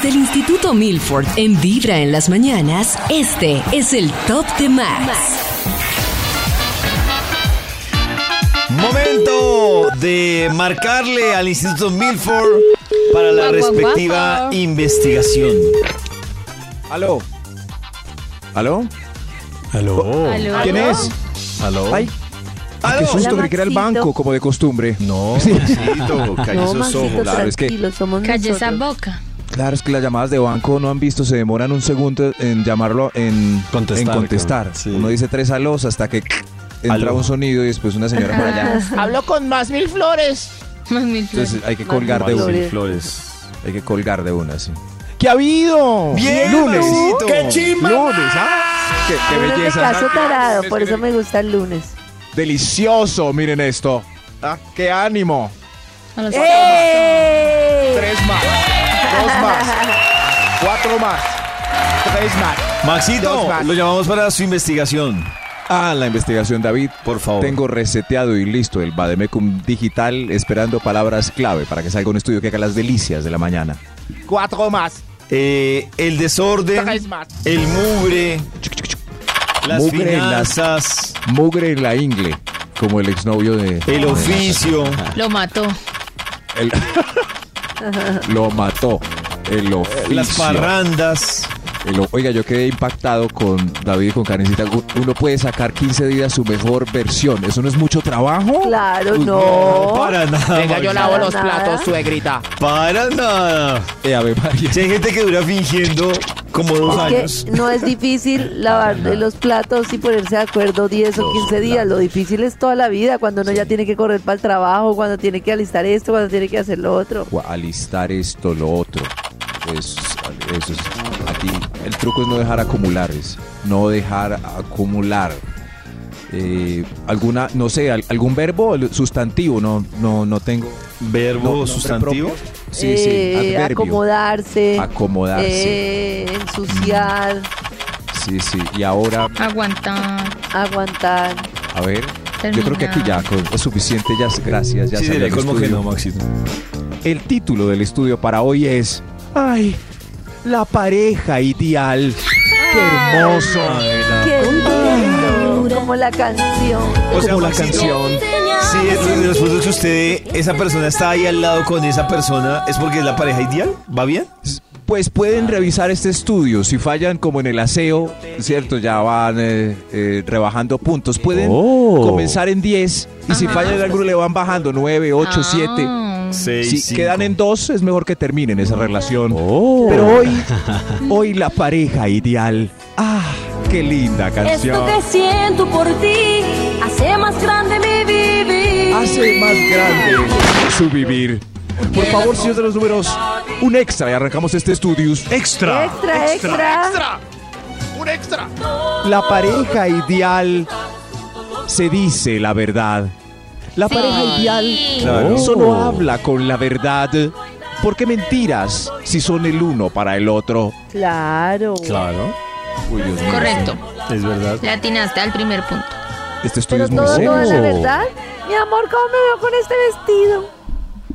Desde el Instituto Milford en Vibra en las mañanas, este es el Top de Max. Momento de marcarle al Instituto Milford para la respectiva investigación. ¿Aló? ¿Aló? Aló. Aló. ¿Quién es? Aló. Ay, qué susto, creí que era el Maxito. banco, como de costumbre. No, Sí. Maxito, calle No, esos Maxito, ojos. claro, es que- tranquilo, somos Calle esa nosotros. boca. Claro, es que las llamadas de banco no han visto, se demoran un segundo en llamarlo, en Contestar, en contestar. claro, sí. Uno dice tres alos hasta que entra Aló. un sonido y después una señora por allá. Hablo con más mil flores. Más mil flores. Entonces hay que Más colgar de una. Flores. Hay que colgar de una, sí. ¿Qué ha habido? Bien, Lunes. ¡Qué chimba Lunes, ¿ah? Qué, qué Lunes de belleza. caso tarado, por eso me gusta el lunes. Delicioso, miren esto. Ah, ¡Qué ánimo! ¡Eh! Tres más, dos más, cuatro más, tres más. Maxito, Dos más. lo llamamos para su investigación. Ah, la investigación, David. Por favor. Tengo reseteado y listo el Bademecum digital esperando palabras clave para que salga un estudio que haga las delicias de la mañana. Cuatro más. Eh, el desorden, Tres más. el mugre, las Mugre en las- finanzas, Mugre en la ingle, como el exnovio de... el oficio. Lo mató. el- lo mató. El oficio. Las parrandas. Oiga, yo quedé impactado con David y con Karencita. Uno puede sacar 15 días su mejor versión. ¿Eso no es mucho trabajo? Claro, Uy, no. Para nada. Venga, yo lavo los Nada. platos, suegrita. Para nada. Eh, María. Si hay gente que dura fingiendo como dos Es años. que no es difícil lavar los platos y ponerse de acuerdo 10 o 15 días. Lo difícil es toda la vida, cuando uno ya tiene que correr para el trabajo, cuando tiene que alistar esto, cuando tiene que hacer lo otro. O alistar esto, lo otro. Es, eso es, aquí el truco es no dejar acumular, es no dejar acumular. Eh, alguna, no sé, al- algún verbo, el sustantivo, no, no, no tengo. Verbo no- sustantivo. propio. Sí, sí, Eh, adverbio. acomodarse. Acomodarse. eh, ensuciar, Sí, sí. Y ahora, Aguantar. aguantar. a ver, yo creo que aquí ya es suficiente, ya gracias, ya Sí, salió el estudio. no. El título del estudio para hoy es Ay, la pareja ideal. Qué hermoso. Qué lindo, como la canción. O sea, Como la canción. Sí, es de los puntos que usted, esa persona está ahí al lado con esa persona, ¿es porque es la pareja ideal? ¿Va bien? Pues pueden revisar este estudio. Si fallan como en el aseo, ¿cierto? Ya van eh, eh, rebajando puntos. Pueden Oh. comenzar en 10 y si Ajá. fallan en alguno le van bajando 9, 8, 7. Seis, Si quedan en 2 es mejor que terminen esa relación. Oh. Pero hoy, hoy la pareja ideal. Ah, qué linda Esto canción. que siento por ti hace más grande mi vivir. Hace más grande su vivir. Por favor, señor de los números, un extra y arrancamos este estudios. Extra. Extra, extra. ¡Extra! ¡Un extra! La pareja ideal se dice la verdad. La Sí. pareja ideal Claro. solo Oh. habla con la verdad. ¿Por qué mentiras si son el uno para el otro? Claro. Claro. Uy, Dios mío. Correcto. Es verdad. Le atinaste al primer punto. Este estudio Pero es muy todo, es la serio. verdad. Mi amor, ¿cómo me veo con este vestido?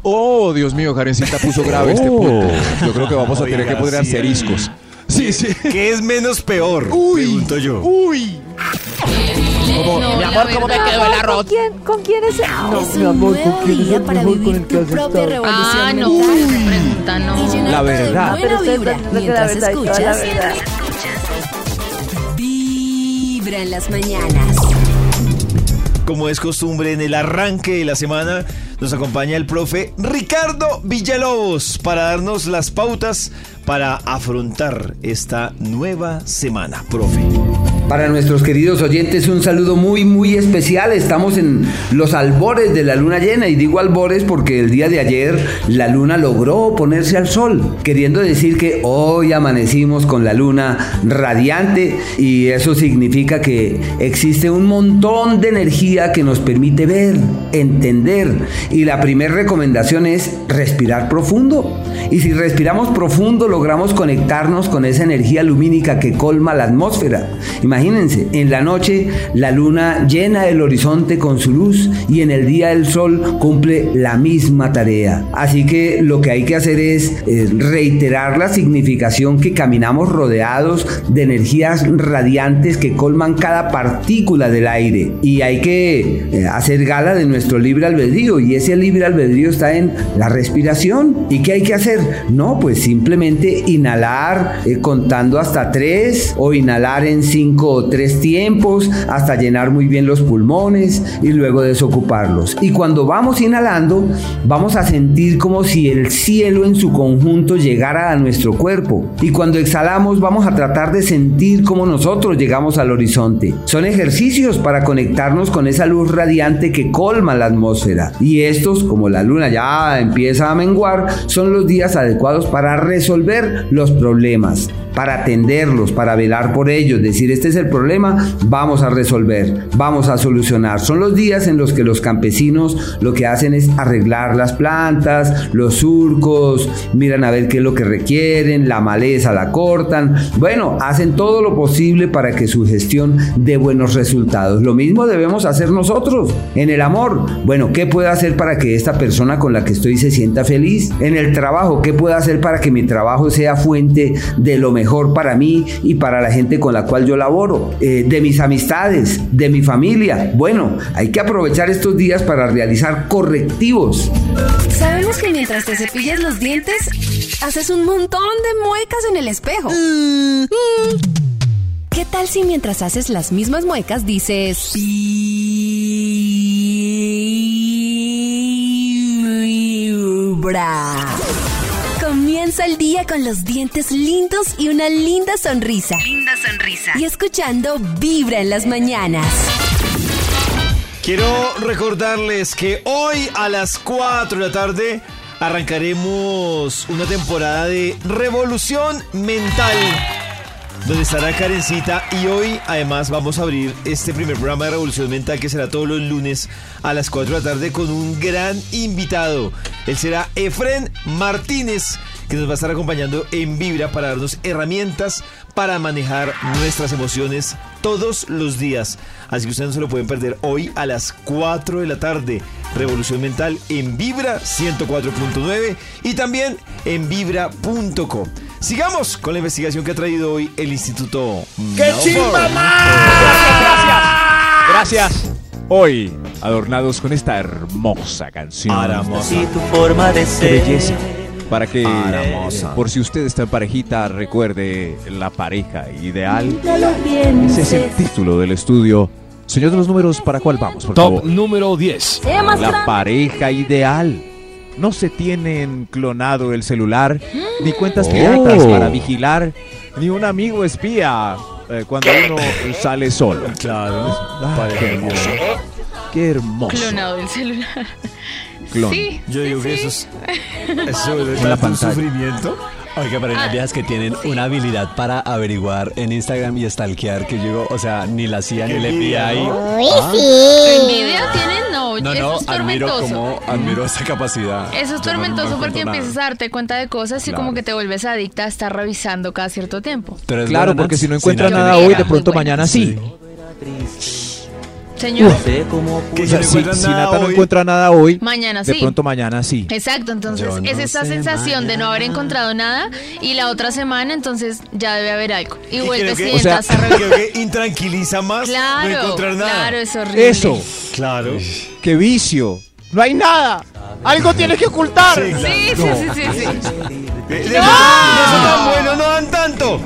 Oh, Dios mío, Karencita puso grave este Oh. punto. Yo creo que vamos a tener que poner sí. asteriscos. Sí, sí. ¿Qué es menos peor? Uy, Pregunto yo. Uy. No, Mi amor, ¿cómo me verdad. quedó el ¿Con arroz? quién, ¿Con quién es? No, Es mi un amor, nuevo ¿con quién es día el para con vivir el que tu propia revolución Ah, no, pregunta no. La verdad. Pero buena vibra mientras escuchas. Vibra en las mañanas. Como es costumbre en el arranque de la semana, nos acompaña el profe Ricardo Villalobos para darnos las pautas para afrontar esta nueva semana, profe. Para nuestros queridos oyentes, un saludo muy, muy especial. Estamos en los albores de la luna llena, y digo albores porque el día de ayer la luna logró ponerse al sol, queriendo decir que hoy amanecimos con la luna radiante, y eso significa que existe un montón de energía que nos permite ver, entender, y la primera recomendación es respirar profundo. Y si respiramos profundo, logramos conectarnos con esa energía lumínica que colma la atmósfera. Imagínense, en la noche la luna llena el horizonte con su luz y en el día el sol cumple la misma tarea. Así que lo que hay que hacer es eh, reiterar la significación que caminamos rodeados de energías radiantes que colman cada partícula del aire. Y hay que eh, hacer gala de nuestro libre albedrío y ese libre albedrío está en la respiración. ¿Y qué hay que hacer? No, pues simplemente inhalar eh, contando hasta tres o inhalar en tres tiempos hasta llenar muy bien los pulmones y luego desocuparlos. Y cuando vamos inhalando, vamos a sentir como si el cielo en su conjunto llegara a nuestro cuerpo. Y cuando exhalamos, vamos a tratar de sentir como nosotros llegamos al horizonte. Son ejercicios para conectarnos con esa luz radiante que colma la atmósfera. Y estos, como la luna ya empieza a menguar, son los días adecuados para resolver los problemas, para atenderlos, para velar por ellos, decir este es el problema, vamos a resolver, vamos a solucionar. Son los días en los que los campesinos lo que hacen es arreglar las plantas, los surcos, miran a ver qué es lo que requieren, la maleza la cortan, bueno, hacen todo lo posible para que su gestión dé buenos resultados. Lo mismo debemos hacer nosotros en el amor. Bueno, ¿qué puedo hacer para que esta persona con la que estoy se sienta feliz? En el trabajo, ¿qué puedo hacer para que mi trabajo sea fuente de lo mejor para mí y para la gente con la cual yo laboro? Eh, de mis amistades, de mi familia. Bueno, hay que aprovechar estos días para realizar correctivos. Sabemos que mientras te cepillas los dientes, haces un montón de muecas en el espejo. ¿Qué tal si mientras haces las mismas muecas dices... Vibra? Comienza el día con los dientes lindos y una linda sonrisa. Linda sonrisa. Y escuchando Vibra en las mañanas. Quiero recordarles que hoy a las 4 de la tarde arrancaremos una temporada de Revolución Mental, donde estará Karencita y hoy además vamos a abrir este primer programa de Revolución Mental que será todos los lunes a las 4 de la tarde con un gran invitado. Él será Efren Martínez que nos va a estar acompañando en Vibra para darnos herramientas para manejar nuestras emociones todos los días. Así que ustedes no se lo pueden perder hoy a las 4 de la tarde. Revolución Mental en Vibra 104.9 y también en vibra.co. Sigamos con la investigación que ha traído hoy el Instituto ¡Qué Malfoy. chimba Gracias. Hoy, adornados con esta hermosa canción. Si tu forma de Qué ser belleza. Para que, Hermosa. por si usted está en parejita, recuerde la pareja ideal. Ya lo Ese es el título del estudio. Señor de los números, ¿para cuál vamos? Por Top favor? número 10. Sé más La pareja ideal. No se tienen clonado el celular, ni cuentas Oh. piratas para vigilar, ni un amigo espía eh, cuando uno sale solo. Claro. Ah, qué hermoso. Qué hermoso. Clonado del celular. Clon. Sí. Yo digo que eso es, eso es la un pantalla. sufrimiento. Oiga, pero hay Ah, viejas que tienen sí. una habilidad para averiguar en Instagram y stalkear que yo, digo, o sea, ni la CIA ni envidia, FBI. ¿no? Envidia tienen, no, No, eso no, es admiro como admiro esa capacidad. Eso es Yo no- no tormentoso porque nada. empiezas a darte cuenta de cosas y como que te vuelves adicta a estar revisando cada cierto tiempo. Pero es Claro, porque si no Nats. encuentra Sí, Yo nada hoy, de pronto mañana sí. Señor, sé cómo Que O si sea, no si, si Nata no hoy- encuentra nada hoy, mañana de sí. pronto mañana sí. Exacto, entonces Yo no es esa sé sensación de no haber encontrado nada y la otra semana entonces ya debe haber algo. Y Y vuelves y O sea. Creo que intranquiliza más no Claro, encontrar nada. claro, es horrible. Eso, Claro. qué vicio. No hay nada. Algo tienes que ocultar. Sí, claro. Sí, sí, sí, sí, sí. De, de- de eso tan bueno no dan tanto.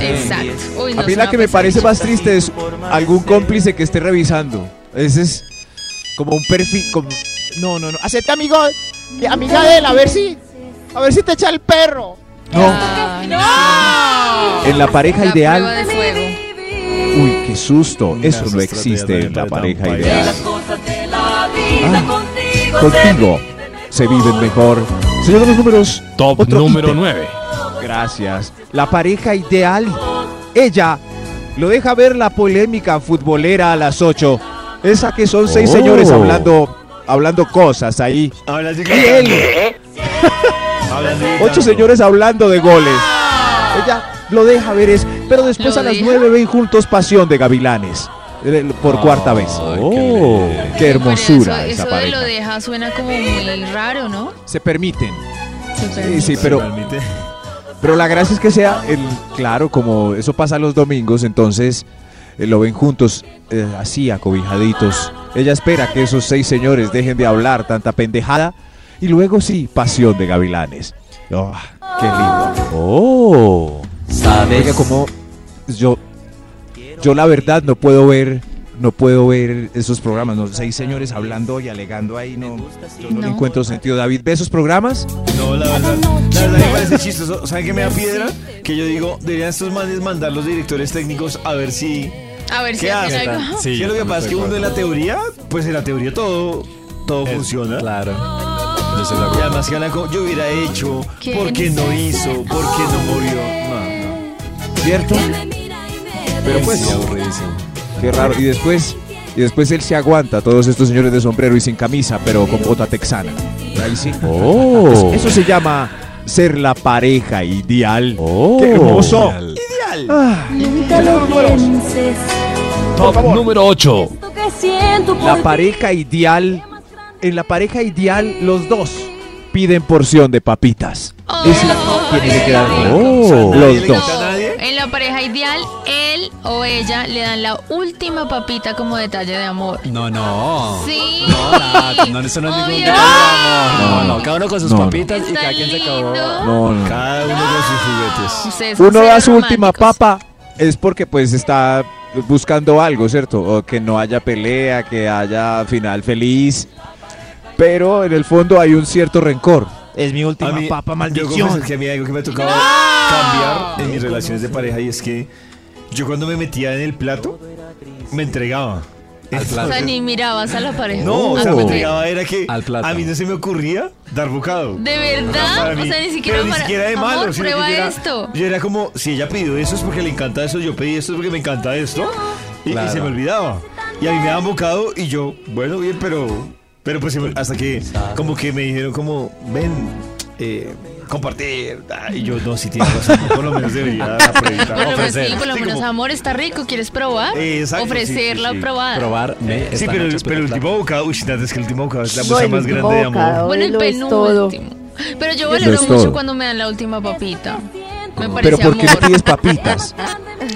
Exacto. Uy, no, A mí la que me parece más triste es algún cómplice que esté revisando. Ese es como un perfil. Como... No, no, no. Hacete amigo, de- amiga de él, a ver si, a ver si te echa el perro. No. Ay, En la pareja la ideal. Uy, qué susto. Una Eso no existe en la pareja ideal. Ah, contigo. Contigo se viven mejor. Señor de los números. Top otro número ítem. 9. Gracias. La pareja ideal. Ella lo deja ver la polémica futbolera a las 8. Esa que son seis Oh. señores hablando, hablando cosas ahí. De ocho señores hablando de goles. Ella lo deja ver es, pero después ¿Lo a las deja? nueve ven juntos Pasión de Gavilanes. Eh, Por cuarta vez. Oh, qué hermosura eso, esa eso de lo deja suena como muy raro, ¿no? Se permiten. Se Sí, permite. sí, pero, pero la gracia es que sea, el, claro, como eso pasa los domingos, entonces eh, lo ven juntos, eh, así, acobijaditos. Ella espera que esos seis señores dejen de hablar tanta pendejada y luego sí, pasión de gavilanes. Oh, qué lindo. Oh, sabes como yo, yo la verdad no puedo ver, no puedo ver esos programas, no, seis señores hablando y alegando ahí, no, yo no, le No. encuentro sentido. David, ¿ve esos programas? No, la verdad, la verdad me parece chistoso. ¿Saben qué me da piedra? Que yo digo, deberían estos manes mandar los directores técnicos a ver si... A ver si ¿Qué hacen hacen? algo. Sí, lo que pasa es que uno en la teoría, pues en la teoría todo, todo funciona. Claro. De Y además que yo hubiera hecho, ¿Quién ¿por qué no hizo? ¿Por qué no movió? No, ¿Cierto? Pero pues, Sí, qué raro. Y después, y después él se aguanta, todos estos señores de sombrero y sin camisa, pero con bota texana. Ahí sí. Oh. Eso se llama ser la pareja ideal. Oh. ¡Qué hermoso! Ideal. Ah, Nunca lo pienses. Top número 8. Esto que siento por la pareja ideal. En la pareja ideal, los dos piden porción de papitas. Eso tiene que quedar. Oh. ¿Nadie Los dos. En la pareja ideal, él o ella le dan la última papita como detalle de amor. No, no. Sí. No, nada, no, eso no es ningún detalle de amor. No, no, cada uno con sus No, no. papitas y cada quien se acabó. No, no. Cada uno con sus juguetes. Ustedes uno da su última papa es porque pues está buscando algo, ¿cierto? O que no haya pelea, que haya final feliz. Pero en el fondo hay un cierto rencor. Es mi última mí- papa, Yo maldición. confieso que a mí algo que me ha tocado cambiar en mis relaciones de pareja y es que yo cuando me metía en el plato, me entregaba. Al O plato. sea, ni mirabas a la pareja. No, o sea, me entregaba era que Al plato. a mí no se me ocurría dar bocado. ¿De verdad? mí. O sea, ni siquiera Pero ni para... siquiera de malo. Que prueba yo era, esto. Yo era como, si ella pidió eso es porque le encanta eso, yo pedí esto es porque me encanta esto. Y, y Claro. se me olvidaba. Y a mí me daban bocado y yo, bueno, bien, pero... Pero pues hasta que como que me dijeron como, ven, eh, compartir. ah, Y yo, no, si tienes razón, por lo menos debería aprovechar, Por lo menos, sí, por lo Sí, menos, como- amor, está rico, ¿quieres probar? Eh, exacto, Ofrecer sí, sí, probada. Probarme Sí, pero, pero el último bocado, uy, nada, es que el último bocado es la el más grande de amor. Bueno, el penúltimo. Pero yo Lo valoro mucho cuando me dan la última papita. Me parece Pero ¿por qué no amor. pides papitas?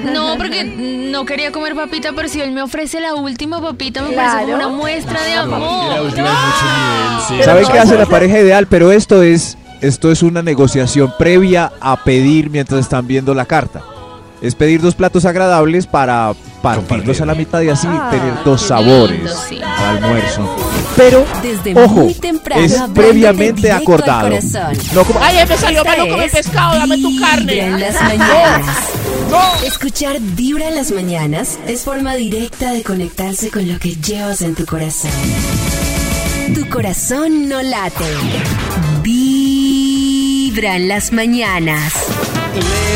No, porque no quería comer papita, pero si él me ofrece la última papita, me parece como una muestra de amor. última es mucho nivel. Sí, ¿Saben no, qué hace la pareja ideal? Pero esto es, esto es una negociación previa a pedir mientras están viendo la carta. Es pedir dos platos agradables para partirlos a la mitad y así Ah, tener dos sabores lindo, sí. al almuerzo. Pero, Desde ojo, muy temprano, es previamente acordado. No como, Ay, me salió malo comer es pescado, dame tu Vibra carne. en las mañanas. Escuchar Vibra en las mañanas es forma directa de conectarse con lo que llevas en tu corazón. Tu corazón no late. Vibra en las mañanas.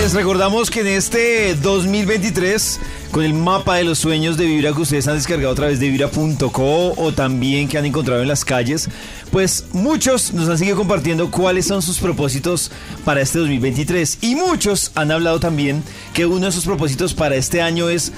Les recordamos que en este 2023, con el mapa de los sueños de Vibra que ustedes han descargado a través de vibra.co o también que han encontrado en las calles, pues muchos nos han seguido compartiendo cuáles son sus propósitos para este 2023. Y muchos han hablado también que uno de sus propósitos para este año es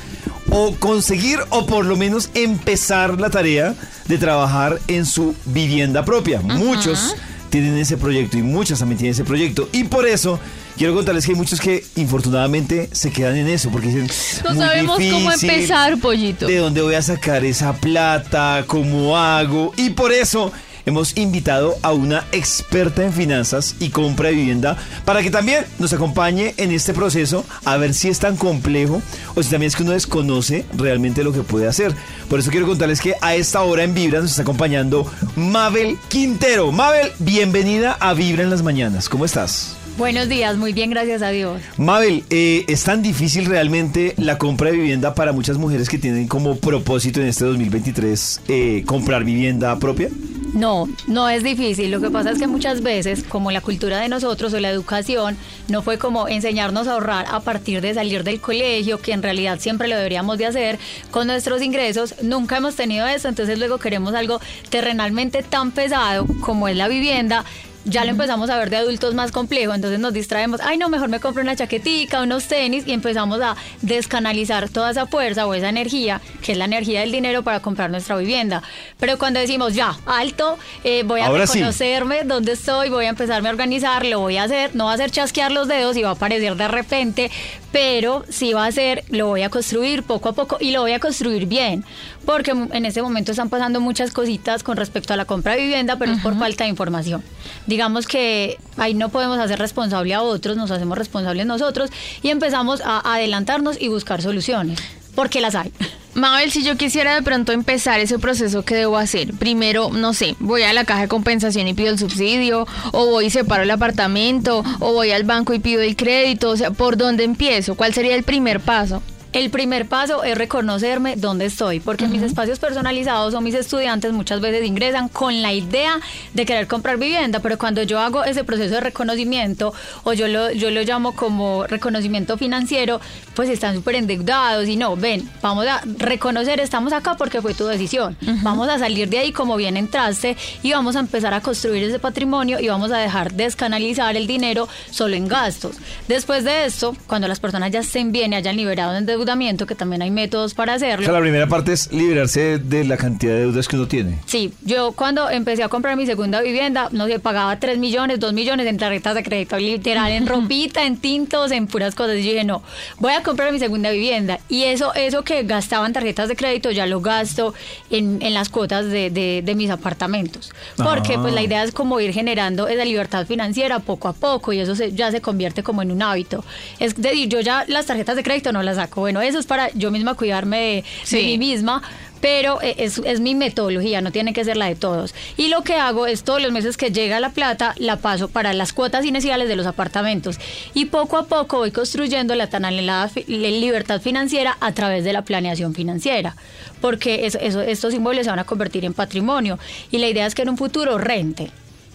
o conseguir o por lo menos empezar la tarea de trabajar en su vivienda propia. Muchos tienen ese proyecto y muchas también tienen ese proyecto. Y por eso quiero contarles que hay muchos que infortunadamente se quedan en eso porque dicen, No "Muy sabemos cómo empezar, pollito. ¿De dónde voy a sacar esa plata? ¿Cómo hago? Y por eso hemos invitado a una experta en finanzas y compra de vivienda para que también nos acompañe en este proceso a ver si es tan complejo o si también es que uno desconoce realmente lo que puede hacer. Por eso quiero contarles que a esta hora en Vibra nos está acompañando Mabel Quintero. Mabel, bienvenida a Vibra en las mañanas. ¿Cómo estás? Buenos días, muy bien, gracias a Dios. Mabel, eh, ¿es tan difícil realmente la compra de vivienda para muchas mujeres que tienen como propósito en este 2023 eh, comprar vivienda propia? No, no es difícil. Lo que pasa es que muchas veces, como la cultura de nosotros o la educación, no fue como enseñarnos a ahorrar a partir de salir del colegio, que en realidad siempre lo deberíamos de hacer con nuestros ingresos. Nunca hemos tenido eso, entonces luego queremos algo terrenalmente tan pesado como es la vivienda ya lo empezamos a ver de adultos más complejo, entonces nos distraemos, ay no, mejor me compro una chaquetica, unos tenis y empezamos a descanalizar toda esa fuerza o esa energía, que es la energía del dinero para comprar nuestra vivienda. Pero cuando decimos, ya, alto, eh, voy a reconocerme dónde estoy, voy a empezarme a organizar, lo voy a hacer, no va a ser chasquear los dedos y va a aparecer de repente, pero sí va a ser, lo voy a construir poco a poco y lo voy a construir bien, porque en este momento están pasando muchas cositas con respecto a la compra de vivienda, pero es por falta de información digamos que ahí no podemos hacer responsable a otros, nos hacemos responsables nosotros y empezamos a adelantarnos y buscar soluciones, porque las hay. Mabel, si yo quisiera de pronto empezar ese proceso, ¿qué debo hacer? Primero, no sé, voy a la caja de compensación y pido el subsidio, o voy y separo el apartamento, o voy al banco y pido el crédito, o sea, ¿por dónde empiezo? ¿Cuál sería el primer paso? El primer paso es reconocerme dónde estoy, porque mis espacios personalizados o mis estudiantes muchas veces ingresan con la idea de querer comprar vivienda, pero cuando yo hago ese proceso de reconocimiento, o yo lo, yo lo llamo como reconocimiento financiero, pues están súper endeudados y no, ven, vamos a reconocer, estamos acá porque fue tu decisión, vamos a salir de ahí como bien entraste y vamos a empezar a construir ese patrimonio y vamos a dejar descanalizar el dinero solo en gastos. Después de esto, cuando las personas ya estén bien y hayan liberado en que también hay métodos para hacerlo. O sea, la primera parte es liberarse de la cantidad de deudas que uno tiene. Sí, yo cuando empecé a comprar mi segunda vivienda, no sé, pagaba 3 millones, 2 millones en tarjetas de crédito, literal, en ropita, en tintos, en puras cosas. Y yo dije, no, voy a comprar mi segunda vivienda. Y eso, eso que gastaba en tarjetas de crédito, ya lo gasto en, en las cuotas de, de, mis apartamentos. Porque pues la ah. idea es como ir generando esa libertad financiera poco a poco y eso ya se convierte como en un hábito. Es decir, yo ya las tarjetas de crédito no las saco bueno, eso es para yo misma cuidarme de, mí misma, pero eh, es, es, mi metodología, no tiene que ser la de todos. Y lo que hago es todos los meses que llega la plata, la paso para las cuotas iniciales de los apartamentos. Y poco a poco voy construyendo la tan anhelada libertad financiera a través de la planeación financiera, porque eso, estos inmuebles se van a convertir en patrimonio. Y la idea es que en un futuro rente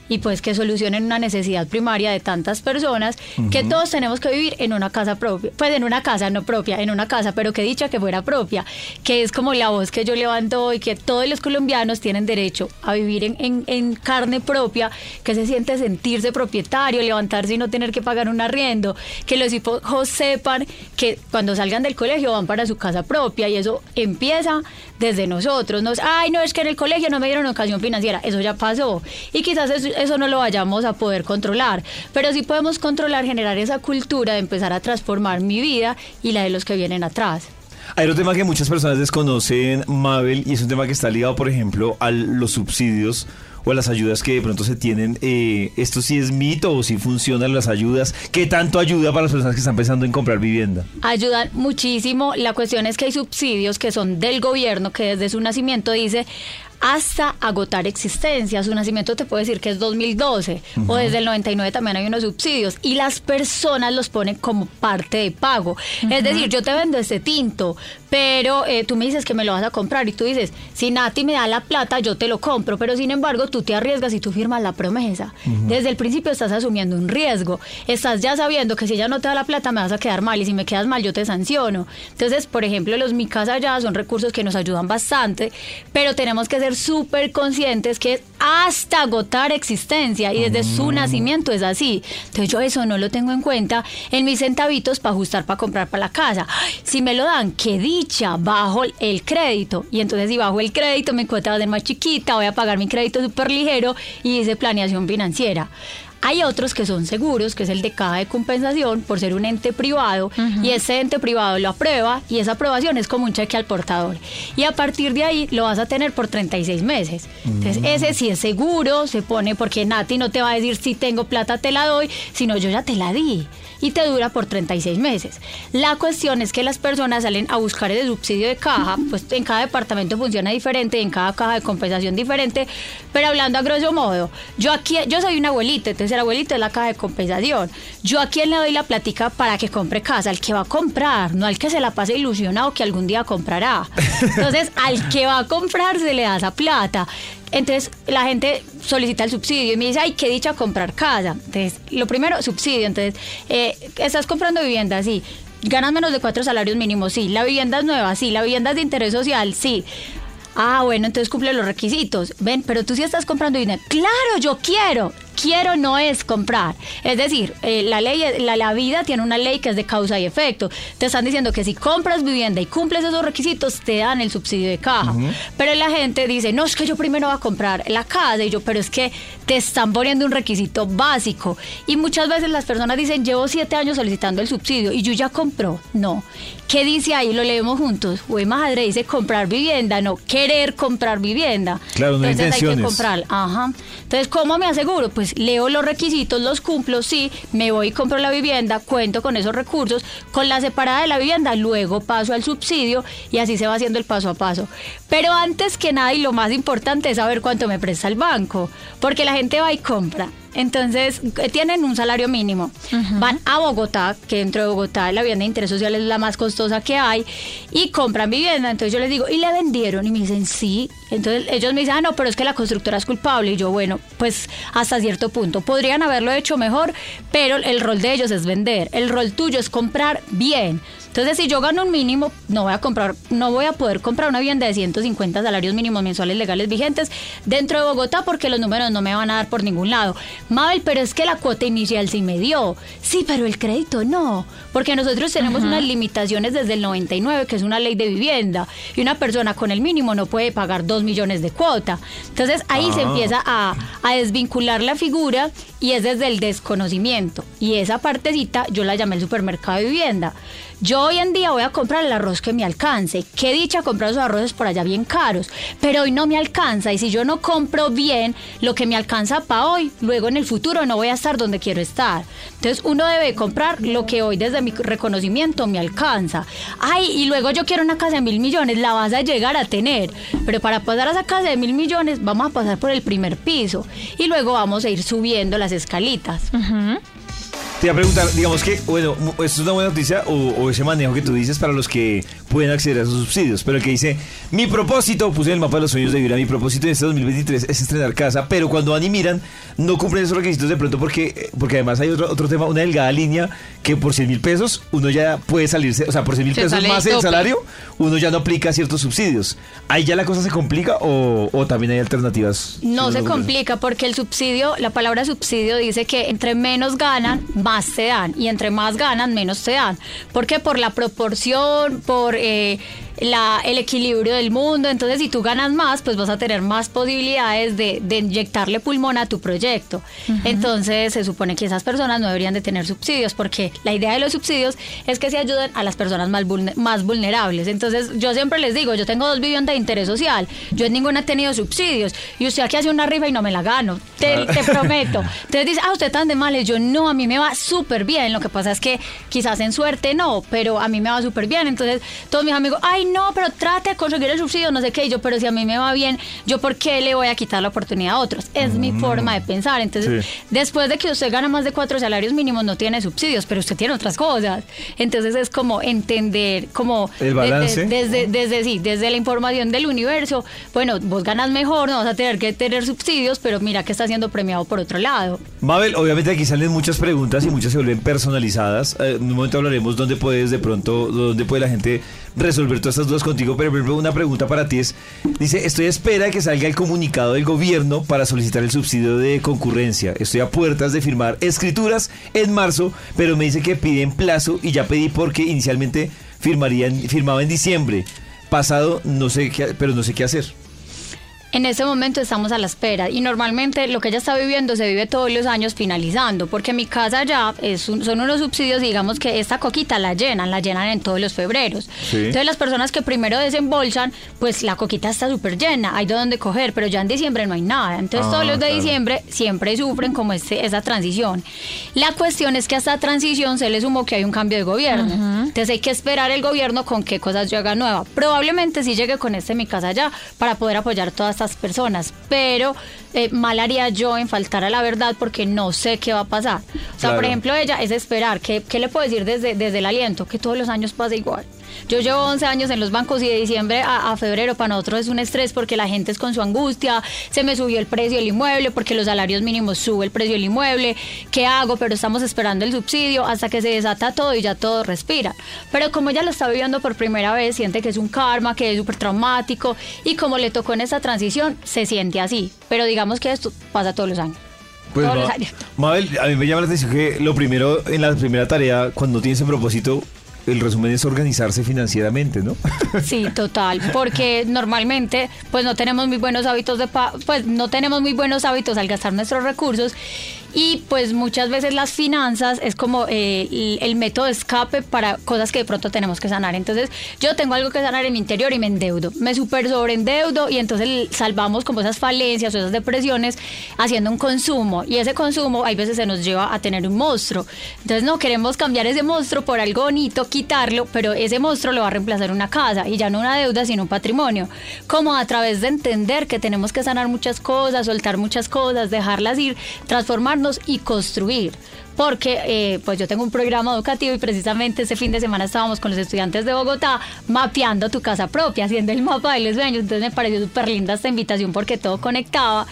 y pues que solucionen una necesidad primaria de tantas personas que todos tenemos que vivir en una casa propia, pues en una casa no propia, en una casa, pero que dicha que fuera propia, que es como la voz que yo levanto hoy, que todos los colombianos tienen derecho a vivir en, en, carne propia, que se siente sentirse propietario, levantarse y no tener que pagar un arriendo, que los hijos sepan que cuando salgan del colegio van para su casa propia y eso empieza desde nosotros. Nos, Ay, no, es que en el colegio no me dieron ocasión financiera, eso ya pasó. Y quizás eso, eso no lo vayamos a poder controlar, pero sí podemos controlar, generar esa cultura de empezar a transformar mi vida y la de los que vienen atrás. Hay otro tema que muchas personas desconocen, Mabel, y es un tema que está ligado, por ejemplo, a los subsidios o las ayudas que de pronto se tienen. Eh, ¿Esto sí es mito o sí funcionan las ayudas? ¿Qué tanto ayuda para las personas que están pensando en comprar vivienda? Ayudan muchísimo. La cuestión es que hay subsidios que son del gobierno, que desde su nacimiento dice hasta agotar existencia. Su nacimiento te puede decir que es 2012 o desde el 99 también hay unos subsidios y las personas los ponen como parte de pago. Es decir, yo te vendo este tinto, pero eh, tú me dices que me lo vas a comprar y tú dices, si Nati me da la plata, yo te lo compro, pero sin embargo tú te arriesgas y tú firmas la promesa. Desde el principio estás asumiendo un riesgo, estás ya sabiendo que si ella no te da la plata me vas a quedar mal y si me quedas mal yo te sanciono. Entonces, por ejemplo, los Mi Casa Ya son recursos que nos ayudan bastante, pero tenemos que ser súper conscientes que hasta agotar existencia y desde su nacimiento es así. Entonces yo eso no lo tengo en cuenta en mis centavitos para ajustar para comprar para la casa. Si me lo dan, qué dicha, bajo el crédito. Y entonces si bajo el crédito mi cuota va a ser más chiquita, voy a pagar mi crédito súper ligero y hice planeación financiera. Hay otros que son seguros, que es el de caja de compensación, por ser un ente privado, y ese ente privado lo aprueba y esa aprobación es como un cheque al portador. Y a partir de ahí lo vas a tener por 36 meses. Entonces, ese sí es seguro, se pone porque Nati no te va a decir si tengo plata te la doy, sino yo ya te la di y te dura por 36 meses. La cuestión es que las personas salen a buscar el subsidio de caja, pues en cada departamento funciona diferente, en cada caja de compensación diferente, pero hablando a grosso modo, yo aquí, yo soy una abuelita, entonces Entonces el abuelito es la caja de compensación. Yo a quién le doy la platica para que compre casa, al que va a comprar, no al que se la pase ilusionado que algún día comprará. Entonces al que va a comprar se le da esa plata. Entonces la gente solicita el subsidio y me dice, ay, qué dicha comprar casa. Entonces, lo primero, subsidio. Entonces, eh, estás comprando vivienda, sí. Ganas menos de cuatro salarios mínimos, sí. La vivienda es nueva, sí. La vivienda es de interés social, sí. Ah, bueno, entonces cumple los requisitos. Ven, pero tú sí estás comprando vivienda. Claro, yo quiero quiero no es comprar. Es decir, eh, la ley, la, la vida tiene una ley que es de causa y efecto. Te están diciendo que si compras vivienda y cumples esos requisitos, te dan el subsidio de caja. Pero la gente dice, no, es que yo primero voy a comprar la casa. Y yo, pero es que te están poniendo un requisito básico. Y muchas veces las personas dicen, llevo siete años solicitando el subsidio y yo ya compró. No. ¿Qué dice ahí? Lo leemos juntos. Güey, madre, dice comprar vivienda, no querer comprar vivienda. Claro, no Entonces hay que comprar. Ajá. Entonces, ¿cómo me aseguro? Pues leo los requisitos, los cumplo, sí, me voy y compro la vivienda, cuento con esos recursos, con la separada de la vivienda, luego paso al subsidio y así se va haciendo el paso a paso. Pero antes que nada y lo más importante es saber cuánto me presta el banco, porque la gente va y compra. Entonces, eh, tienen un salario mínimo. Van a Bogotá, que dentro de Bogotá la vivienda de interés social es la más costosa que hay, y compran vivienda. Entonces yo les digo, ¿y le vendieron? Y me dicen, sí. Entonces ellos me dicen, ah, no, pero es que la constructora es culpable. Y yo, bueno, pues hasta cierto punto. Podrían haberlo hecho mejor, pero el rol de ellos es vender. El rol tuyo es comprar bien. Entonces, si yo gano un mínimo, no voy a comprar, no voy a poder comprar una vivienda de 150 salarios mínimos mensuales legales vigentes dentro de Bogotá porque los números no me van a dar por ningún lado. Mabel, pero es que la cuota inicial sí me dio. Sí, pero el crédito no, porque nosotros tenemos unas limitaciones desde el 99, que es una ley de vivienda, y una persona con el mínimo no puede pagar 2 millones de cuota. Entonces, ahí se Ah. empieza a, a desvincular la figura y es desde el desconocimiento. Y esa partecita yo la llamé el supermercado de vivienda. Yo hoy en día voy a comprar el arroz que me alcance. Qué dicha comprar esos arroces por allá bien caros. Pero hoy no me alcanza. Y si yo no compro bien lo que me alcanza para hoy, luego en el futuro no voy a estar donde quiero estar. Entonces uno debe comprar lo que hoy desde mi reconocimiento me alcanza. Ay, y luego yo quiero una casa de mil millones. La vas a llegar a tener. Pero para pasar a esa casa de mil millones vamos a pasar por el primer piso. Y luego vamos a ir subiendo las escalitas. Te iba a preguntar, digamos que, bueno, esto es una buena noticia o, o ese manejo que tú dices para los que pueden acceder a esos subsidios, pero el que dice, mi propósito, puse en el mapa de los sueños de vida, mi propósito en este 2023 es estrenar casa, pero cuando van y miran, no cumplen esos requisitos de pronto porque, porque además hay otro, otro tema, una delgada línea que por 100 mil pesos uno ya puede salirse, o sea, por 100 mil Se pesos más el salario, uno ya no aplica ciertos subsidios. ¿Ahí ya la cosa se complica o, o también hay alternativas? No Si se complica porque el subsidio, la palabra subsidio dice que entre menos ganan, más se dan. Y entre más ganan, menos se dan. ¿Por qué? Por la proporción, por eh, la, el equilibrio del mundo. Entonces, si tú ganas más, pues vas a tener más posibilidades de, de inyectarle pulmón a tu proyecto. Entonces, se supone que esas personas no deberían de tener subsidios porque la idea de los subsidios es que se ayuden a las personas más, vulne- más vulnerables. Entonces, yo siempre les digo, yo tengo dos viviendas de interés social. Yo en ninguna he tenido subsidios. Y usted aquí hace una rifa y no me la gano. Te, te prometo. Entonces dice, ah, usted tan de males. Yo no, a mí me va súper bien. Lo que pasa es que quizás en suerte no, pero a mí me va súper bien. Entonces todos mis amigos, ay, no, pero trate de conseguir el subsidio, no sé qué. Y yo, pero si a mí me va bien, ¿yo por qué le voy a quitar la oportunidad a otros? Es mi forma de pensar. Entonces, Sí. después de que usted gana más de cuatro salarios mínimos, no tiene subsidios, pero usted tiene otras cosas. Entonces es como entender, como El balance. de- de- desde, desde, sí, desde la información del universo, bueno, vos ganas mejor, no vas a tener que tener subsidios, pero mira que está siendo premiado por otro lado. Mabel, obviamente aquí salen muchas preguntas y muchas se vuelven personalizadas. Eh, en un momento hablaremos dónde puedes de pronto, dónde puede la gente resolver todas dudas contigo. Pero una pregunta para ti es, dice, estoy a espera de que salga el comunicado del gobierno para solicitar el subsidio de concurrencia. Estoy a puertas de firmar escrituras en marzo, pero me dice que piden plazo y ya pedí porque inicialmente firmarían, firmaba en diciembre. Pasado, no sé qué, pero no sé qué hacer. En este momento estamos a la espera y normalmente lo que ella está viviendo se vive todos los años finalizando, porque mi casa ya es un- son unos subsidios, digamos que esta coquita la llenan, la llenan en todos los febreros. Sí. Entonces las personas que primero desembolsan, pues la coquita está súper llena, hay de dónde coger, pero ya en diciembre no hay nada. Entonces Ah, todos los de claro. diciembre siempre sufren como este, esa transición. La cuestión es que a esta transición se le sumó que hay un cambio de gobierno. Entonces hay que esperar el gobierno con qué cosas llega nueva. Probablemente sí llegue con este mi casa ya para poder apoyar todas estas las personas, pero eh, mal haría yo en faltar a la verdad porque no sé qué va a pasar. O sea, por ejemplo, ella es esperar. ¿Qué, qué le puedo decir desde, desde el aliento? Que todos los años pasa igual. Yo llevo 11 años en los bancos y de diciembre a, a febrero para nosotros es un estrés porque la gente es con su angustia, se me subió el precio del inmueble porque los salarios mínimos sube el precio del inmueble, ¿qué hago? Pero estamos esperando el subsidio hasta que se desata todo y ya todo respira. Pero como ella lo está viviendo por primera vez, siente que es un karma, que es súper traumático y como le tocó en esta transición, se siente así. Pero digamos que esto pasa todos los años. Pues, todos Ma- los años. Mabel, a mí me llama la atención que lo primero, en la primera tarea, cuando tienes ese propósito, el resumen es organizarse financieramente, ¿no? Sí, total, porque normalmente pues no tenemos muy buenos hábitos de pa- pues no tenemos muy buenos hábitos al gastar nuestros recursos y pues muchas veces las finanzas es como eh, el, método de escape para cosas que de pronto tenemos que sanar. Entonces yo tengo algo que sanar en mi interior y me endeudo, me super sobreendeudo y entonces salvamos como esas falencias o esas depresiones haciendo un consumo y ese consumo hay veces se nos lleva a tener un monstruo. Entonces no queremos cambiar ese monstruo por algo bonito, quitarlo, pero ese monstruo lo va a reemplazar una casa y ya no una deuda, sino un patrimonio. Como a través de entender que tenemos que sanar muchas cosas, soltar muchas cosas, dejarlas ir, transformarnos y construir. Porque eh, pues yo tengo un programa educativo y precisamente este fin de semana estábamos con los estudiantes de Bogotá mapeando tu casa propia, haciendo el mapa de los sueños. Entonces me pareció súper linda esta invitación porque todo conectaba.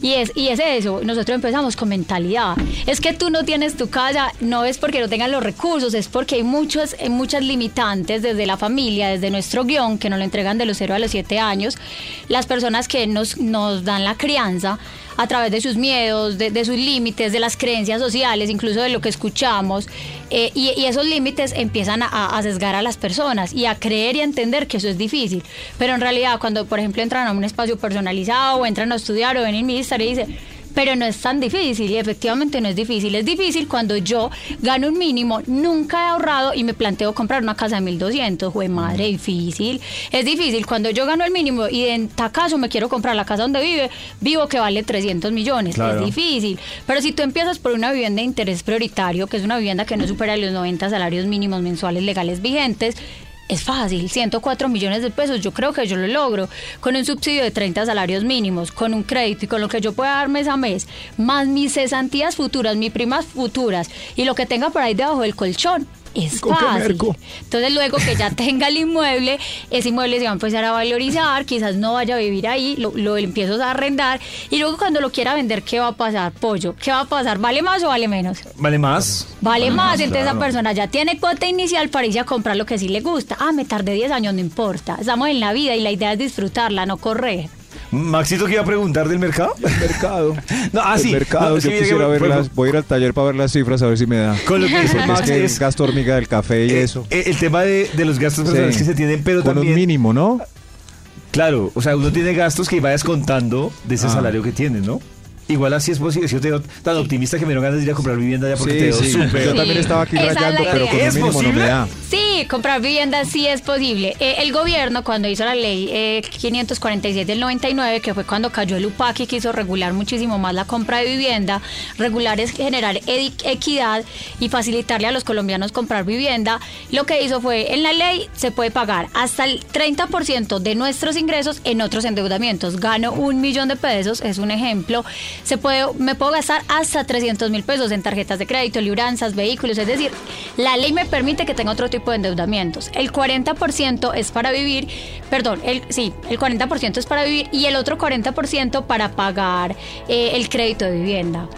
Y es, y es eso, nosotros empezamos con mentalidad. Es que tú no tienes tu casa, no es porque no tengan los recursos, es porque hay muchos, hay muchas limitantes desde la familia, desde nuestro guion, que nos lo entregan de los 0 a los 7 años. Las personas que nos, nos dan la crianza a través de sus miedos, de, de sus límites, de las creencias sociales, incluso de lo que escuchamos. eh, y, esos límites empiezan a, a sesgar a las personas y a creer y a entender que eso es difícil. Pero en realidad, cuando, por ejemplo, entran a un espacio personalizado o entran a estudiar o ven en mi Instagram y dicen, pero no es tan difícil y efectivamente no es difícil. Es difícil cuando yo gano un mínimo, nunca he ahorrado y me planteo comprar una casa de 1200. Jue madre, difícil. Es difícil cuando yo gano el mínimo y en caso me quiero comprar la casa donde vive, vivo que vale 300 millones. Claro. Es difícil. Pero si tú empiezas por una vivienda de interés prioritario, que es una vivienda que no supera los 90 salarios mínimos mensuales legales vigentes, es fácil, 104 millones de pesos, yo creo que yo lo logro, con un subsidio de 30 salarios mínimos, con un crédito y con lo que yo pueda dar mes a mes, más mis cesantías futuras, mis primas futuras y lo que tenga por ahí debajo del colchón. Es ¿Con qué fácil. Entonces luego que ya tenga el inmueble, ese inmueble se va a empezar a valorizar, quizás no vaya a vivir ahí, lo, lo empiezo a arrendar y luego cuando lo quiera vender, ¿qué va a pasar? Pollo, ¿qué va a pasar? ¿Vale más o vale menos? ¿Vale más? Vale más, entonces claro. esa persona ya tiene cuota inicial para irse a comprar lo que sí le gusta. Ah, me tardé 10 años, no importa. Estamos en la vida y la idea es disfrutarla, no correr. Maxito, ¿qué iba a preguntar del mercado? mercado. No, ah, el sí. mercado, No, yo mira quisiera que, ver por las, ejemplo, voy a ir al taller para ver las cifras a ver si me da. Con lo que dice Porque Max es que es- el gasto hormiga del café y eso. eh, El tema de, de los gastos personales Sí. que se tienen, pero Con también... un mínimo, ¿no? Claro, o sea, uno tiene gastos que va descontando de ese Ah. salario que tiene, ¿no? Igual así es posible. Si yo te veo tan optimista que me dieron ganas de ir a comprar vivienda ya porque Sí, te veo sí. súper. Yo también estaba aquí Esa rayando, pero con un ¿Es mínimo no me da. Sí, comprar vivienda sí es posible. Eh, el gobierno, cuando hizo la ley eh, 547 del 99, que fue cuando cayó el UPAC y quiso regular muchísimo más la compra de vivienda, regular es generar equidad y facilitarle a los colombianos comprar vivienda, lo que hizo fue, en la ley se puede pagar hasta el 30% de nuestros ingresos en otros endeudamientos. Gano un millón de pesos, es un ejemplo. Se puede, me puedo gastar hasta 300 mil pesos en tarjetas de crédito, libranzas, vehículos. Es decir, la ley me permite que tenga otro tipo de endeudamientos. El 40% es para vivir, perdón, el, sí, el 40% es para vivir y el otro 40% para pagar eh, el crédito de vivienda.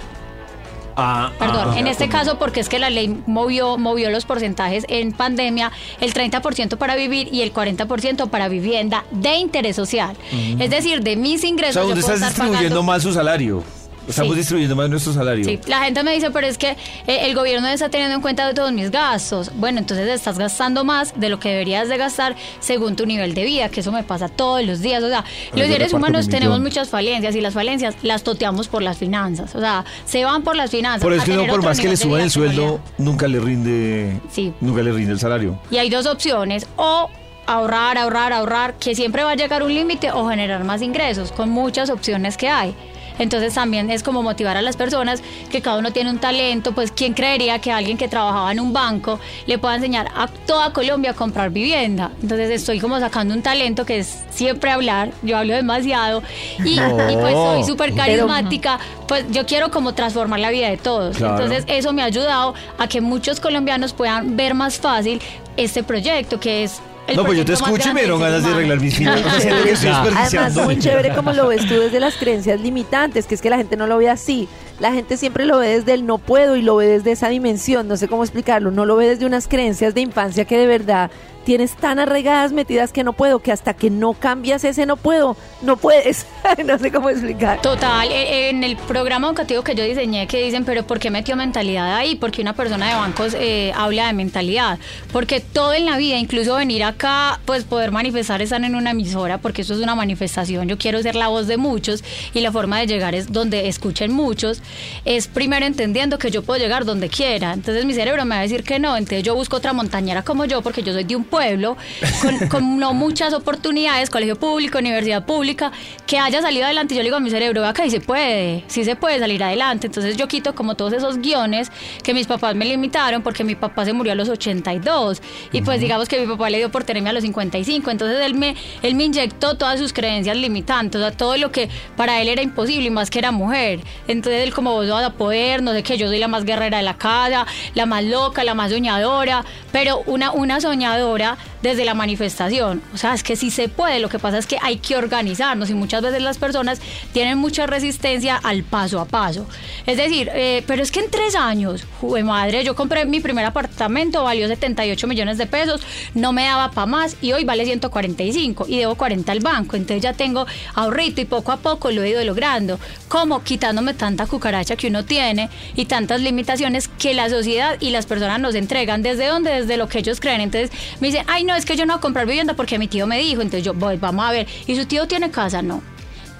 Ah, Perdón, ah, en este como- caso porque es que la ley movió, movió los porcentajes en pandemia, el 30% para vivir y el 40% para vivienda de interés social. Es decir, de mis O ingresos. sea, yo uno puedo está estar distribuyendo pagando- mal su salario. Estamos Sí. distribuyendo mal nuestro salario. Sí, la gente me dice, pero es que eh, el gobierno no está teniendo en cuenta todos mis gastos. Bueno, entonces estás gastando más de lo que deberías de gastar según tu nivel de vida, que eso me pasa todos los días. O sea, los seres humanos tenemos millón. muchas falencias y las falencias las toteamos por las finanzas. O sea, se van por las finanzas. Por eso que tener por más que le suban el no sueldo, nunca le rinde. Sí. Nunca le rinde el salario. Y hay dos opciones, o ahorrar, ahorrar, ahorrar, que siempre va a llegar un límite, o generar más ingresos, con muchas opciones que hay. Entonces también es como motivar a las personas que cada uno tiene un talento, pues quién creería que alguien que trabajaba en un banco le pueda enseñar a toda Colombia a comprar vivienda. Entonces estoy como sacando un talento que es siempre hablar, yo hablo demasiado y, No. y pues soy súper carismática, pues yo quiero como transformar la vida de todos. Claro. Entonces eso me ha ayudado a que muchos colombianos puedan ver más fácil este proyecto que es... el No, pues yo te escucho y me dieron ganas de arreglar mis estoy Además, muy chévere como lo ves tú desde las creencias limitantes, que es que la gente no lo ve así. La gente siempre lo ve desde el no puedo y lo ve desde esa dimensión, no sé cómo explicarlo, no lo ve desde unas creencias de infancia que de verdad tienes tan arraigadas, metidas que no puedo, que hasta que no cambias ese no puedo, no puedes. no sé cómo explicar. Total, eh, en el programa educativo que yo diseñé que dicen, pero ¿por qué metió mentalidad ahí? Porque una persona de bancos eh, habla de mentalidad. Porque todo en la vida, incluso venir acá, pues poder manifestar estar en una emisora, porque eso es una manifestación. Yo quiero ser la voz de muchos y la forma de llegar es donde escuchen muchos. Es primero entendiendo que yo puedo llegar donde quiera. Entonces mi cerebro me va a decir que no. Entonces yo busco otra montañera como yo, porque yo soy de un pueblo con, con no muchas oportunidades, colegio público, universidad pública, que haya salido adelante. Y yo le digo a mi cerebro, acá y se puede, sí se puede salir adelante. Entonces yo quito como todos esos guiones que mis papás me limitaron, porque mi papá se murió a los 82. Y pues digamos que mi papá le dio por tenerme a los 55. Entonces él me, él me inyectó todas sus creencias limitantes, o sea, todo lo que para él era imposible y más que era mujer. Entonces él como vos no vas a poder, no sé qué, yo soy la más guerrera de la casa, la más loca, la más soñadora, pero una, una soñadora desde la manifestación. O sea, es que sí se puede, lo que pasa es que hay que organizarnos y muchas veces las personas tienen mucha resistencia al paso a paso. Es decir, eh, pero es que en tres años, jue madre, yo compré mi primer apartamento, valió 78 millones de pesos, no me daba para más y hoy vale 145 y debo 40 al banco. Entonces ya tengo ahorrito y poco a poco lo he ido logrando. Como quitándome tanta cucaracha que uno tiene y tantas limitaciones que la sociedad y las personas nos entregan. ¿Desde dónde? Desde lo que ellos creen. Entonces me dicen, ay, no, es que yo no voy a comprar vivienda porque mi tío me dijo. Entonces yo, voy, vamos a ver. ¿Y su tío tiene casa? No.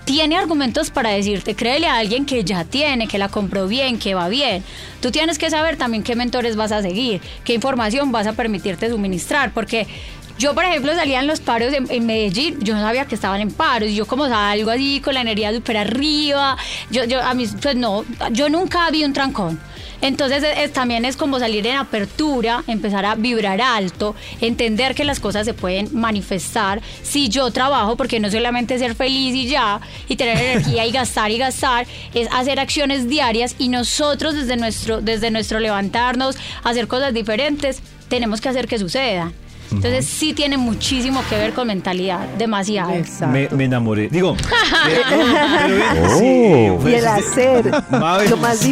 Tiene argumentos para decirte, créele a alguien que ya tiene, que la compró bien, que va bien. Tú tienes que saber también qué mentores vas a seguir, qué información vas a permitirte suministrar, porque yo, por ejemplo, salía en los paros en, en Medellín, yo no sabía que estaban en paros, y yo como salgo así con la energía súper arriba, yo, yo, a mí, pues no, yo nunca vi un trancón. Entonces es- también es como salir en apertura, empezar a vibrar alto, entender que las cosas se pueden manifestar si yo trabajo, porque no solamente ser feliz y ya, y tener energía y gastar y gastar, es hacer acciones diarias y nosotros desde nuestro, desde nuestro levantarnos, hacer cosas diferentes, tenemos que hacer que suceda. Entonces sí tiene muchísimo que ver con mentalidad, demasiado. Me, me enamoré. Digo, pero ven, Oh. sí, Y el hacer, lo más,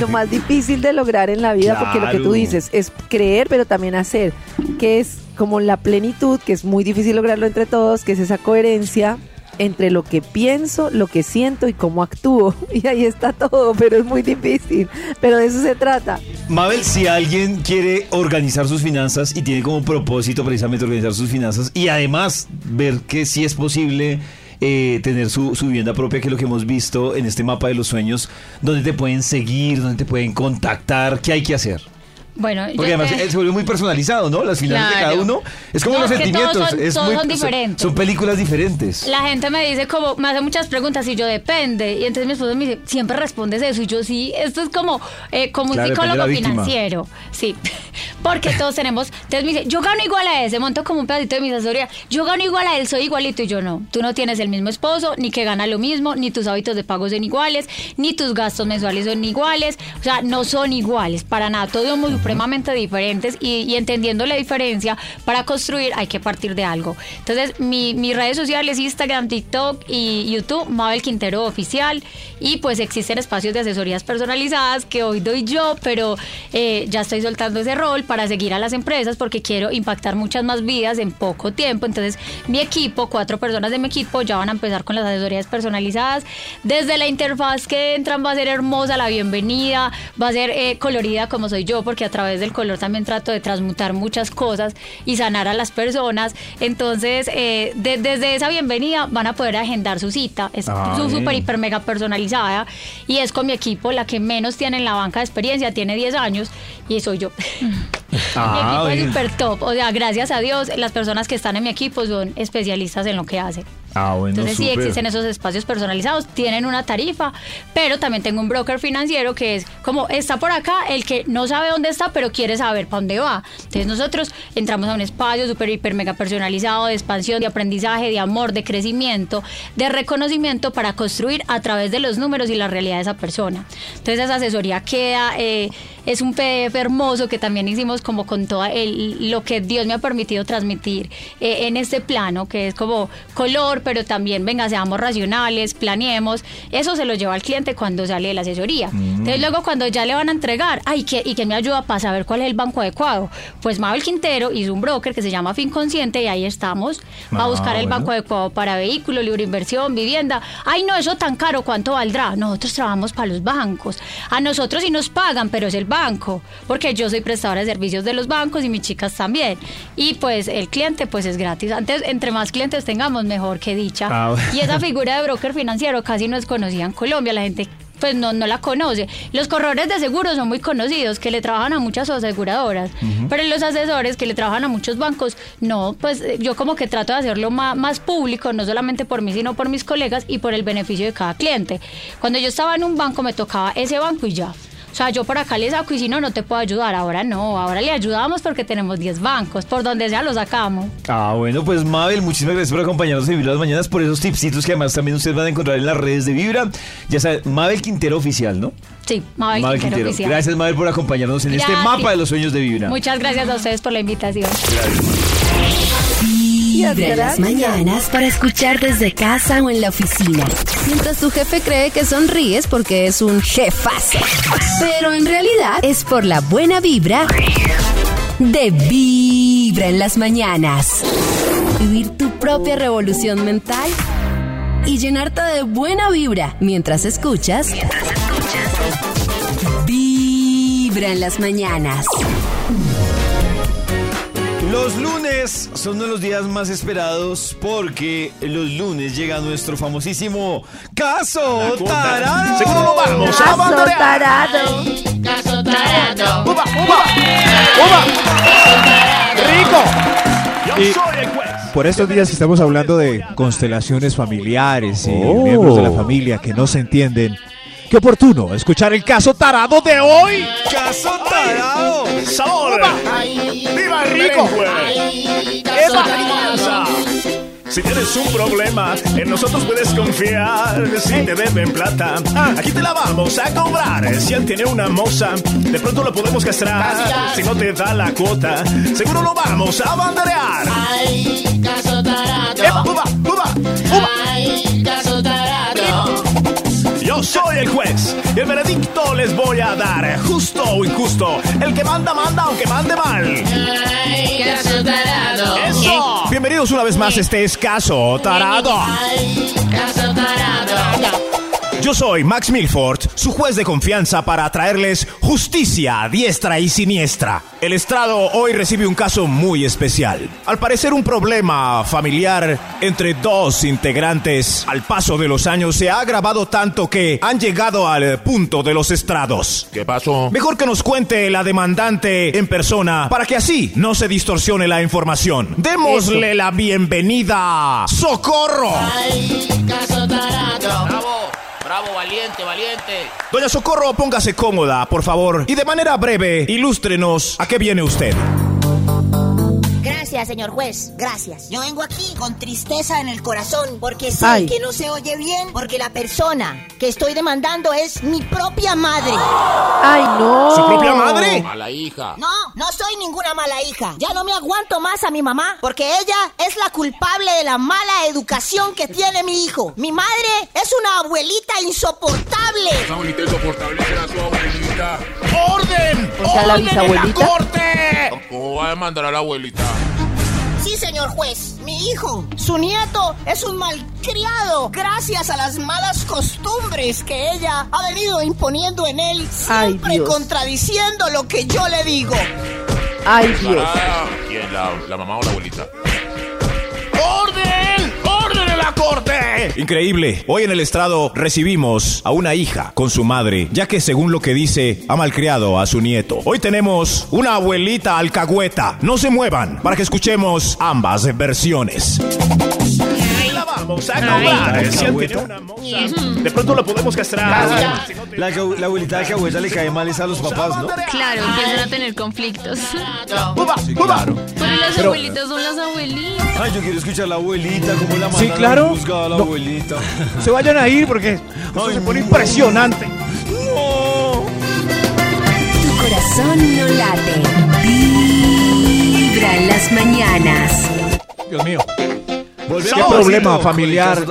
lo más difícil de lograr en la vida, porque lo que tú dices es creer, pero también hacer, que es como la plenitud, que es muy difícil lograrlo entre todos, que es esa coherencia entre lo que pienso, lo que siento y cómo actúo. Y ahí está todo, pero es muy difícil. Pero de eso se trata. Mabel, si alguien quiere organizar sus finanzas y tiene como propósito precisamente organizar sus finanzas y además ver que sí es posible eh, tener su, su vivienda propia, que es lo que hemos visto en este mapa de los sueños, donde te pueden seguir, donde te pueden contactar, ¿qué hay que hacer? Bueno, Porque además eh, se vuelve muy personalizado, ¿no? Las finanzas de cada uno es como No, los es que todos sentimientos, son- es todos muy, son diferentes. son películas diferentes. La gente me dice como, me hace muchas preguntas y yo depende. Y entonces mi esposo me dice, siempre respondes eso. Y yo sí, esto es como, eh, como Claro, un psicólogo financiero. Sí, porque todos tenemos, entonces me dice, yo gano igual a ese, monto como un pedacito de mi asesoría. Yo gano igual a él, soy igualito y yo no. Tú no tienes el mismo esposo, ni que gana lo mismo, ni tus hábitos de pago son iguales, ni tus gastos mensuales son iguales. O sea, no son iguales para nada. Todos somos supremamente diferentes y, y entendiendo la diferencia, para construir hay que partir de algo. Entonces, mi, mis redes sociales, Instagram, TikTok y YouTube, Mabel Quintero Oficial. Y pues existen espacios de asesorías personalizadas que hoy doy yo, pero eh, ya estoy soltando ese rol para seguir a las empresas porque quiero impactar muchas más vidas en poco tiempo. Entonces, mi equipo, cuatro personas de mi equipo, ya van a empezar con las asesorías personalizadas. Desde la interfaz que entran va a ser hermosa la bienvenida, va a ser eh, colorida como soy yo, porque a través del color también trato de transmutar muchas cosas y sanar a las personas. Entonces, eh, de- desde esa bienvenida van a poder agendar su cita. Es Ah, súper, hiper, mega personalizada y es con mi equipo, la que menos tiene en la banca de experiencia, tiene 10 años y soy yo. Ah, mi equipo bien. es súper top. O sea, gracias a Dios, las personas que están en mi equipo son especialistas en lo que hacen. Ah, bueno, Entonces sí súper. existen esos espacios personalizados, tienen una tarifa, pero también tengo un broker financiero que es como está por acá el que no sabe dónde está, pero quiere saber para dónde va. Entonces nosotros entramos a un espacio súper, hiper, mega personalizado de expansión, de aprendizaje, de amor, de crecimiento, de reconocimiento para construir a través de los números y la realidad de esa persona. Entonces esa asesoría queda, eh, es un PDF hermoso que también hicimos como con todo lo que Dios me ha permitido transmitir eh, en este plano, que es como color, pero también, venga, seamos racionales, planeemos. Eso se lo lleva al cliente cuando sale de la asesoría. Entonces luego cuando ya le van a entregar, ay, ¿qué, ¿y quién me ayuda para saber cuál es el banco adecuado? Pues Mabel Quintero hizo un broker que se llama Finconsciente y ahí estamos a Ah, buscar el bueno. banco adecuado para vehículo, libre inversión, vivienda. Ay, no, eso tan caro, ¿cuánto valdrá? Nosotros trabajamos para los bancos. A nosotros sí nos pagan, pero es el banco, porque yo soy prestadora de servicios de los bancos y mis chicas también. Y pues el cliente pues es gratis. Antes, entre más clientes tengamos, mejor que dicha. Ah, bueno. Y esa figura de broker financiero casi no es conocida en Colombia, la gente pues no, no la conoce. Los corredores de seguros son muy conocidos, que le trabajan a muchas aseguradoras, pero los asesores que le trabajan a muchos bancos, no, pues eh, yo como que trato de hacerlo más, más público, no solamente por mí, sino por mis colegas y por el beneficio de cada cliente. Cuando yo estaba en un banco me tocaba ese banco y ya. O sea, yo por acá le saco y si no, no te puedo ayudar. Ahora no, ahora le ayudamos porque tenemos 10 bancos, por donde sea lo sacamos. Ah, bueno, pues Mabel, muchísimas gracias por acompañarnos en Vibra las Mañanas, por esos tipsitos que además también ustedes van a encontrar en las redes de Vibra. Ya saben, Mabel Quintero Oficial, ¿no? Sí, Mabel, Quintero oficial. Gracias, Mabel, por acompañarnos en este Gracias. mapa de los sueños de Vibra. Muchas gracias a ustedes por la invitación. Vibra en las mañanas para escuchar desde casa o en la oficina. Mientras tu jefe cree que sonríes porque es un jefazo. Pero en realidad es por la buena vibra de Vibra en las mañanas. Vivir tu propia revolución mental y llenarte de buena vibra mientras escuchas. Vibra en las mañanas. Los lunes son uno de los días más esperados porque los lunes llega nuestro famosísimo Caso Tarado. Vamos a Caso tarado. Caso tarado. ¡Uva, uva! ¡Uva! ¡Rico! Yo Y- soy el juez. Por estos días que estamos hablando de constelaciones familiares y Oh. miembros de la familia que no se entienden, qué oportuno escuchar el caso tarado de hoy. ¡Caso Tarado! ¡Sabor! ¡Viva el rico! Si tienes un problema, en nosotros puedes confiar. Si te deben plata, aquí te la vamos a cobrar. Si él tiene una moza, de pronto lo podemos castrar. Si no te da la cuota, seguro lo vamos a banderear. Ay, caso tarado. ¡Epa, uva, uva, uva! Yo soy el juez y el veredicto les voy a dar. Justo o injusto, el que manda, manda, aunque mande mal. Ay, caso tarado. ¡Eso! Bienvenidos una vez más, este es Caso Tarado. Ay, caso tarado. Yo soy Max Milford, su juez de confianza para traerles justicia a diestra y siniestra. El estrado hoy recibe un caso muy especial. Al parecer un problema familiar entre dos integrantes al paso de los años se ha agravado tanto que han llegado al punto de los estrados. ¿Qué pasó? Mejor que nos cuente la demandante en persona para que así no se distorsione la información. Démosle la bienvenida. ¡Socorro! Ay, caso tarado. Bravo, bravo, valiente, valiente. Doña Socorro, póngase cómoda, por favor, y de manera breve, ilústrenos a qué viene usted. Gracias, señor juez, gracias. Yo vengo aquí con tristeza en el corazón porque sé Ay. que no se oye bien porque la persona que estoy demandando es mi propia madre. Ay, no. ¿Su propia madre? Mala hija. No, no soy ninguna mala hija. Ya no me aguanto más a mi mamá porque ella es la culpable de la mala educación que tiene mi hijo. Mi madre es una abuelita insoportable. Esa abuelita insoportable era su abuelita. ¡Orden! O sea, la ¡Orden en bisabuelita. corte! ¿Cómo va a demandar a la abuelita? Sí, señor juez, mi hijo, su nieto, es un malcriado gracias a las malas costumbres que ella ha venido imponiendo en él, siempre contradiciendo lo que yo le digo. Ay, Dios. Ah, ¿Quién? La, la mamá o la abuelita? Increíble. Hoy en el estrado recibimos a una hija con su madre, ya que según lo que dice, ha malcriado a su nieto. Hoy tenemos una abuelita alcahueta. No se muevan para que escuchemos ambas versiones. Vamos a Ay. cobrar. De pronto lo podemos castrar. La, la abuelita de abuela le cae mal es a los papás, ¿no? Claro, empiezan a tener conflictos. Sí, claro. Pero las Pero- abuelitas son las abuelitas. Ay, yo quiero escuchar a la abuelita, cómo la mandan Sí, claro. a la No. abuelita. Se vayan a ir porque esto se pone impresionante. Tu corazón no late. Vibra en las mañanas. Dios mío. Volvemos ¿Qué problema familiar?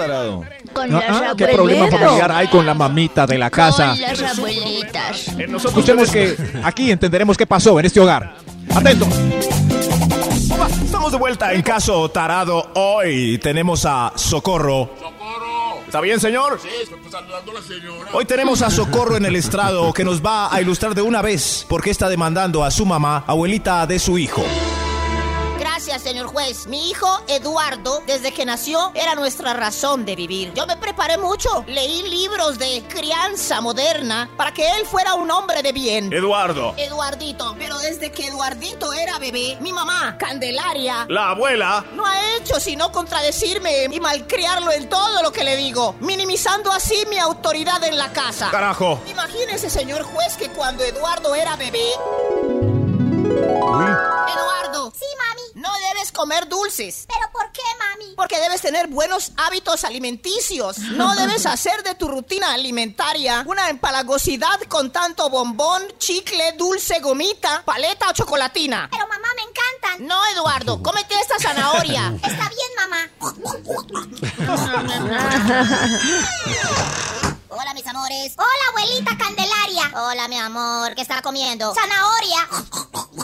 con Ah, las ah, ¿Qué problema familiar hay con la mamita de la casa? Con las abuelitas. Escuchemos que aquí entenderemos qué pasó en este hogar. Atentos. Estamos de vuelta en caso tarado. Hoy tenemos a Socorro. ¿Está bien, señor? Sí, estoy saludando a la señora. Hoy tenemos a Socorro en el estrado que nos va a ilustrar de una vez por qué está demandando a su mamá, abuelita de su hijo. Gracias, señor juez. Mi hijo Eduardo, desde que nació, era nuestra razón de vivir. Yo me preparé mucho. Leí libros de crianza moderna para que él fuera un hombre de bien. Eduardo. Eduardito, pero desde que Eduardito era bebé, mi mamá, Candelaria, La abuela. no ha hecho sino contradecirme y malcriarlo en todo lo que le digo, minimizando así mi autoridad en la casa. Carajo. Imagínese, señor juez, que cuando Eduardo era bebé. Eduardo. Sí, mami. No debes comer dulces. ¿Pero por qué, mami? Porque debes tener buenos hábitos alimenticios. No debes hacer de tu rutina alimentaria una empalagosidad con tanto bombón, chicle, dulce, gomita, paleta o chocolatina. Pero mamá, me encantan. No, Eduardo, cómete esta zanahoria. Está bien, mamá. Hola, mis amores. Hola, abuelita Candelaria. Hola, mi amor. ¿Qué está comiendo? Zanahoria.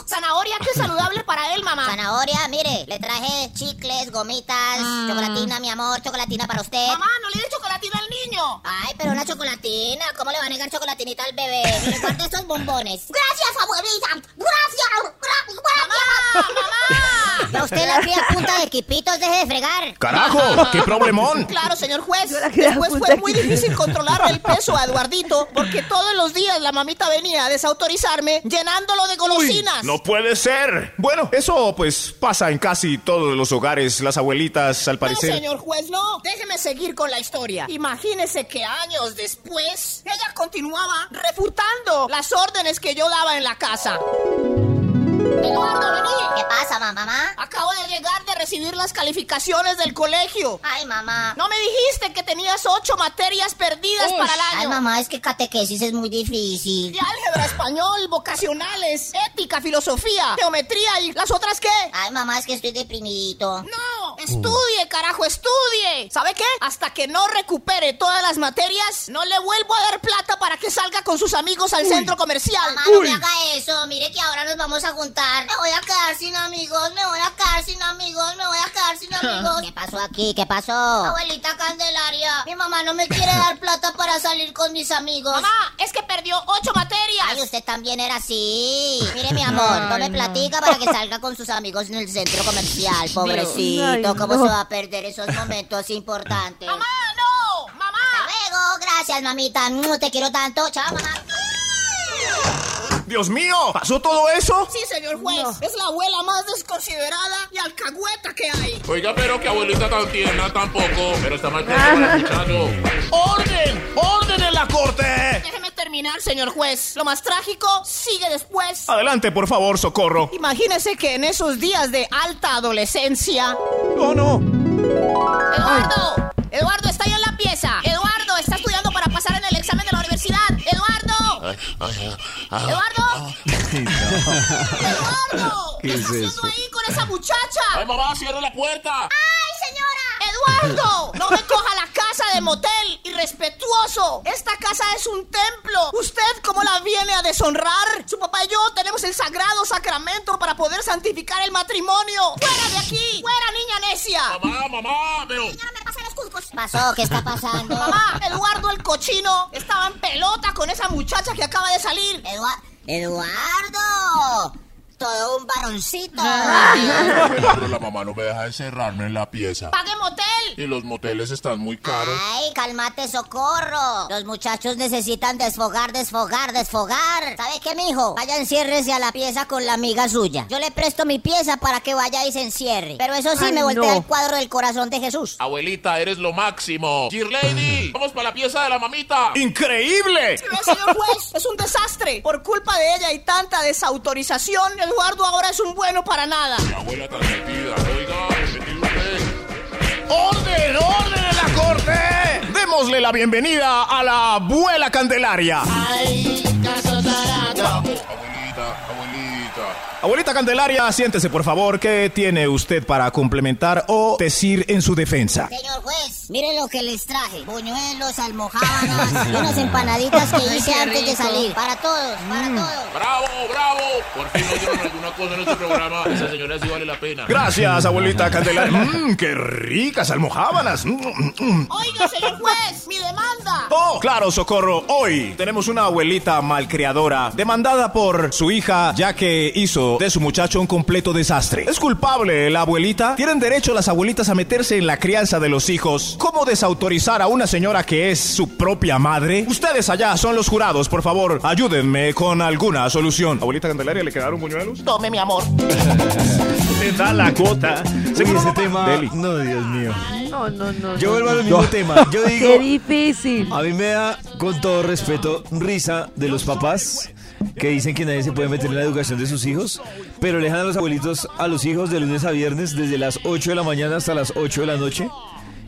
Zanahoria, qué saludable para él, mamá. Zanahoria, mire, le traje chicles, gomitas, chocolatina, mi amor, chocolatina para usted. Mamá, no le dé chocolatina al niño. Ay, pero una chocolatina. ¿Cómo le va a negar chocolatinita al bebé? Mire, guarde estos bombones. Gracias, abuelita. Gracias. Gracias. Mamá, mamá. Ya usted la cría punta de quipitos, deje de fregar. Carajo, qué problemón. Claro, señor juez. Después fue muy difícil controlar el peso a Eduardito porque todos los días la mamita venía a desautorizarme llenándolo de golosinas. No puede ser. Bueno, eso pues pasa en casi todos los hogares. Las abuelitas, al No, parecer. señor juez, no. Déjeme seguir con la historia. Imagínese que años después, ella continuaba refutando las órdenes que yo daba en la casa. Eduardo, vení. ¿Qué pasa, mamá? Acabo de llegar de recibir las calificaciones del colegio. Ay, mamá. No me dijiste que tenías ocho materias perdidas para el año. Ay, mamá, es que catequesis es muy difícil. De álgebra, español, vocacionales, ética, filosofía, geometría y las otras qué. Ay, mamá, es que estoy deprimidito. No, estudie, carajo, estudie. ¿Sabe qué? Hasta que no recupere todas las materias, no le vuelvo a dar plata para que salga con sus amigos al centro comercial. Mamá, no me haga eso. Mire que ahora nos vamos a juntar. Me voy a quedar sin amigos, me voy a quedar sin amigos, me voy a quedar sin amigos. ¿Qué pasó aquí? ¿Qué pasó? Abuelita Candelaria, mi mamá no me quiere dar plata para salir con mis amigos. Mamá, es que perdió ocho materias. Ay, usted también era así. Mire, mi amor, tome platica para que salga con sus amigos en el centro comercial. Pobrecito, Ay, ¿cómo no. se va a perder esos momentos importantes? ¡Mamá, no! ¡Mamá! Hasta luego, gracias, mamita. Mm, Te quiero tanto. Chao, mamá. Dios mío, ¿pasó todo eso? Sí, señor juez. Es la abuela más desconsiderada y alcahueta que hay. Oiga, pero que abuelita tan tierna tampoco. Pero está mal muchacho. ¡Orden! ¡Orden en la corte! Déjeme terminar, señor juez. Lo más trágico sigue después. Adelante, por favor, socorro. Imagínese que en esos días de alta adolescencia. No, no. Eduardo, Eduardo está ahí en la pieza. Eduardo está estudiando para pasar en el examen de la universidad. Eduardo, Ay, ay, Eduardo, Eduardo. ¿Qué ¿Qué es está haciendo ahí con esa muchacha? Ay, mamá, cierra la puerta. ¡Ay, señora! ¡Eduardo! No me coja la casa de motel, irrespetuoso. Esta casa es un templo. ¿Usted cómo la viene a deshonrar? Su papá y yo tenemos el sagrado sacramento para poder santificar el matrimonio. ¡Fuera de aquí! ¡Fuera, niña necia! Mamá, mamá, pero. ¿Qué pasó? ¿Qué está pasando? Mamá, Eduardo el cochino estaba en pelota con esa muchacha que acaba de salir. Edua- Eduardo. Un varoncito. Pero la mamá no me deja encerrarme en la pieza. Pague motel. Y los moteles están muy caros. Ay, cálmate, socorro. Los muchachos necesitan desfogar, desfogar, desfogar. ¿Sabe qué, mijo? Vaya, enciérrese a la pieza con la amiga suya. Yo le presto mi pieza para que vaya y se encierre. Pero eso sí, Ay, me voltea no. el cuadro del corazón de Jesús. Abuelita, eres lo máximo. Dear Lady, vamos para la pieza de la mamita. ¡Increíble! Sí, señor juez, es un desastre. Por culpa de ella y tanta desautorización, Eduardo ahora es un bueno para nada. La abuela tan metida. Oiga. ¡Orden, orden en la corte! Démosle la bienvenida a la abuela Candelaria. Abuelita, abuelita. Abuelita Candelaria, siéntese por favor. ¿Qué tiene usted para complementar o decir en su defensa? Señor juez, mire lo que les traje. Buñuelos, almohábanas y unas empanaditas que hice antes de salir. Para todos, para Mm. todos. ¡Bravo, bravo! Por fin oyeron alguna cosa en este programa. Esa señora sí vale la pena. Gracias, abuelita Candelaria. Mmm, qué ricas almohábanas. Mm, mm, mm. Oiga, señor juez, mi demanda. Oh, claro, socorro. Hoy tenemos una abuelita malcriadora demandada por su hija ya que hizo de su muchacho un completo desastre. ¿Es culpable la abuelita? ¿Tienen derecho las abuelitas a meterse en la crianza de los hijos? ¿Cómo desautorizar a una señora que es su propia madre? Ustedes allá son los jurados, por favor, ayúdenme con alguna solución. Abuelita Candelaria, ¿le quedaron buñuelos? Tome, mi amor. Te da la cuota. Sí, ese tema. Deli. No, Dios mío. No, no, no. Yo no, vuelvo no. al mismo tema. Yo digo. Qué difícil. A mí me da, con todo respeto, risa de los papás que dicen que nadie se puede meter en la educación de sus hijos, pero le dejan a los abuelitos a los hijos de lunes a viernes desde las 8 de la mañana hasta las 8 de la noche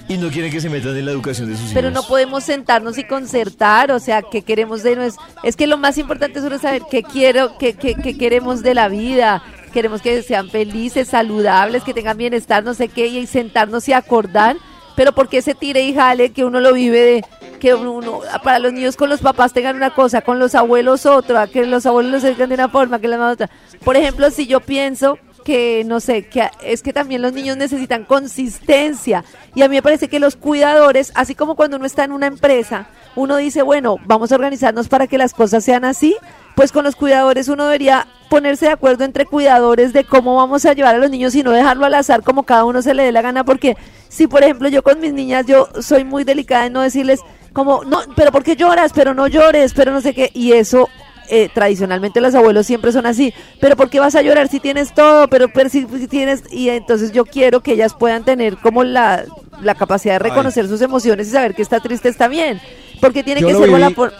y no quieren que se metan en la educación de sus Pero hijos. no podemos sentarnos y concertar, o sea, qué queremos de nues- Es que lo más importante es uno saber qué quiero, qué, qué, qué queremos de la vida. Queremos que sean felices, saludables, que tengan bienestar, no sé qué, y sentarnos y acordar. Pero porque se tire y jale que uno lo vive de que uno para los niños con los papás tengan una cosa, con los abuelos otra, que los abuelos los educan de una forma, que la mamá otra. Por ejemplo, si yo pienso que no sé, que es que también los niños necesitan consistencia y a mí me parece que los cuidadores, así como cuando uno está en una empresa, uno dice, bueno, vamos a organizarnos para que las cosas sean así, pues con los cuidadores uno debería ponerse de acuerdo entre cuidadores de cómo vamos a llevar a los niños y no dejarlo al azar como cada uno se le dé la gana, porque si por ejemplo yo con mis niñas yo soy muy delicada en no decirles como, no, pero ¿por qué lloras? Pero no llores, pero no sé qué, y eso eh, tradicionalmente los abuelos siempre son así, pero ¿por qué vas a llorar si tienes todo? Pero, pero si, si tienes, y entonces yo quiero que ellas puedan tener como la, la capacidad de reconocer sus emociones y saber que está triste está bien, porque tiene Yo que ser viví. por-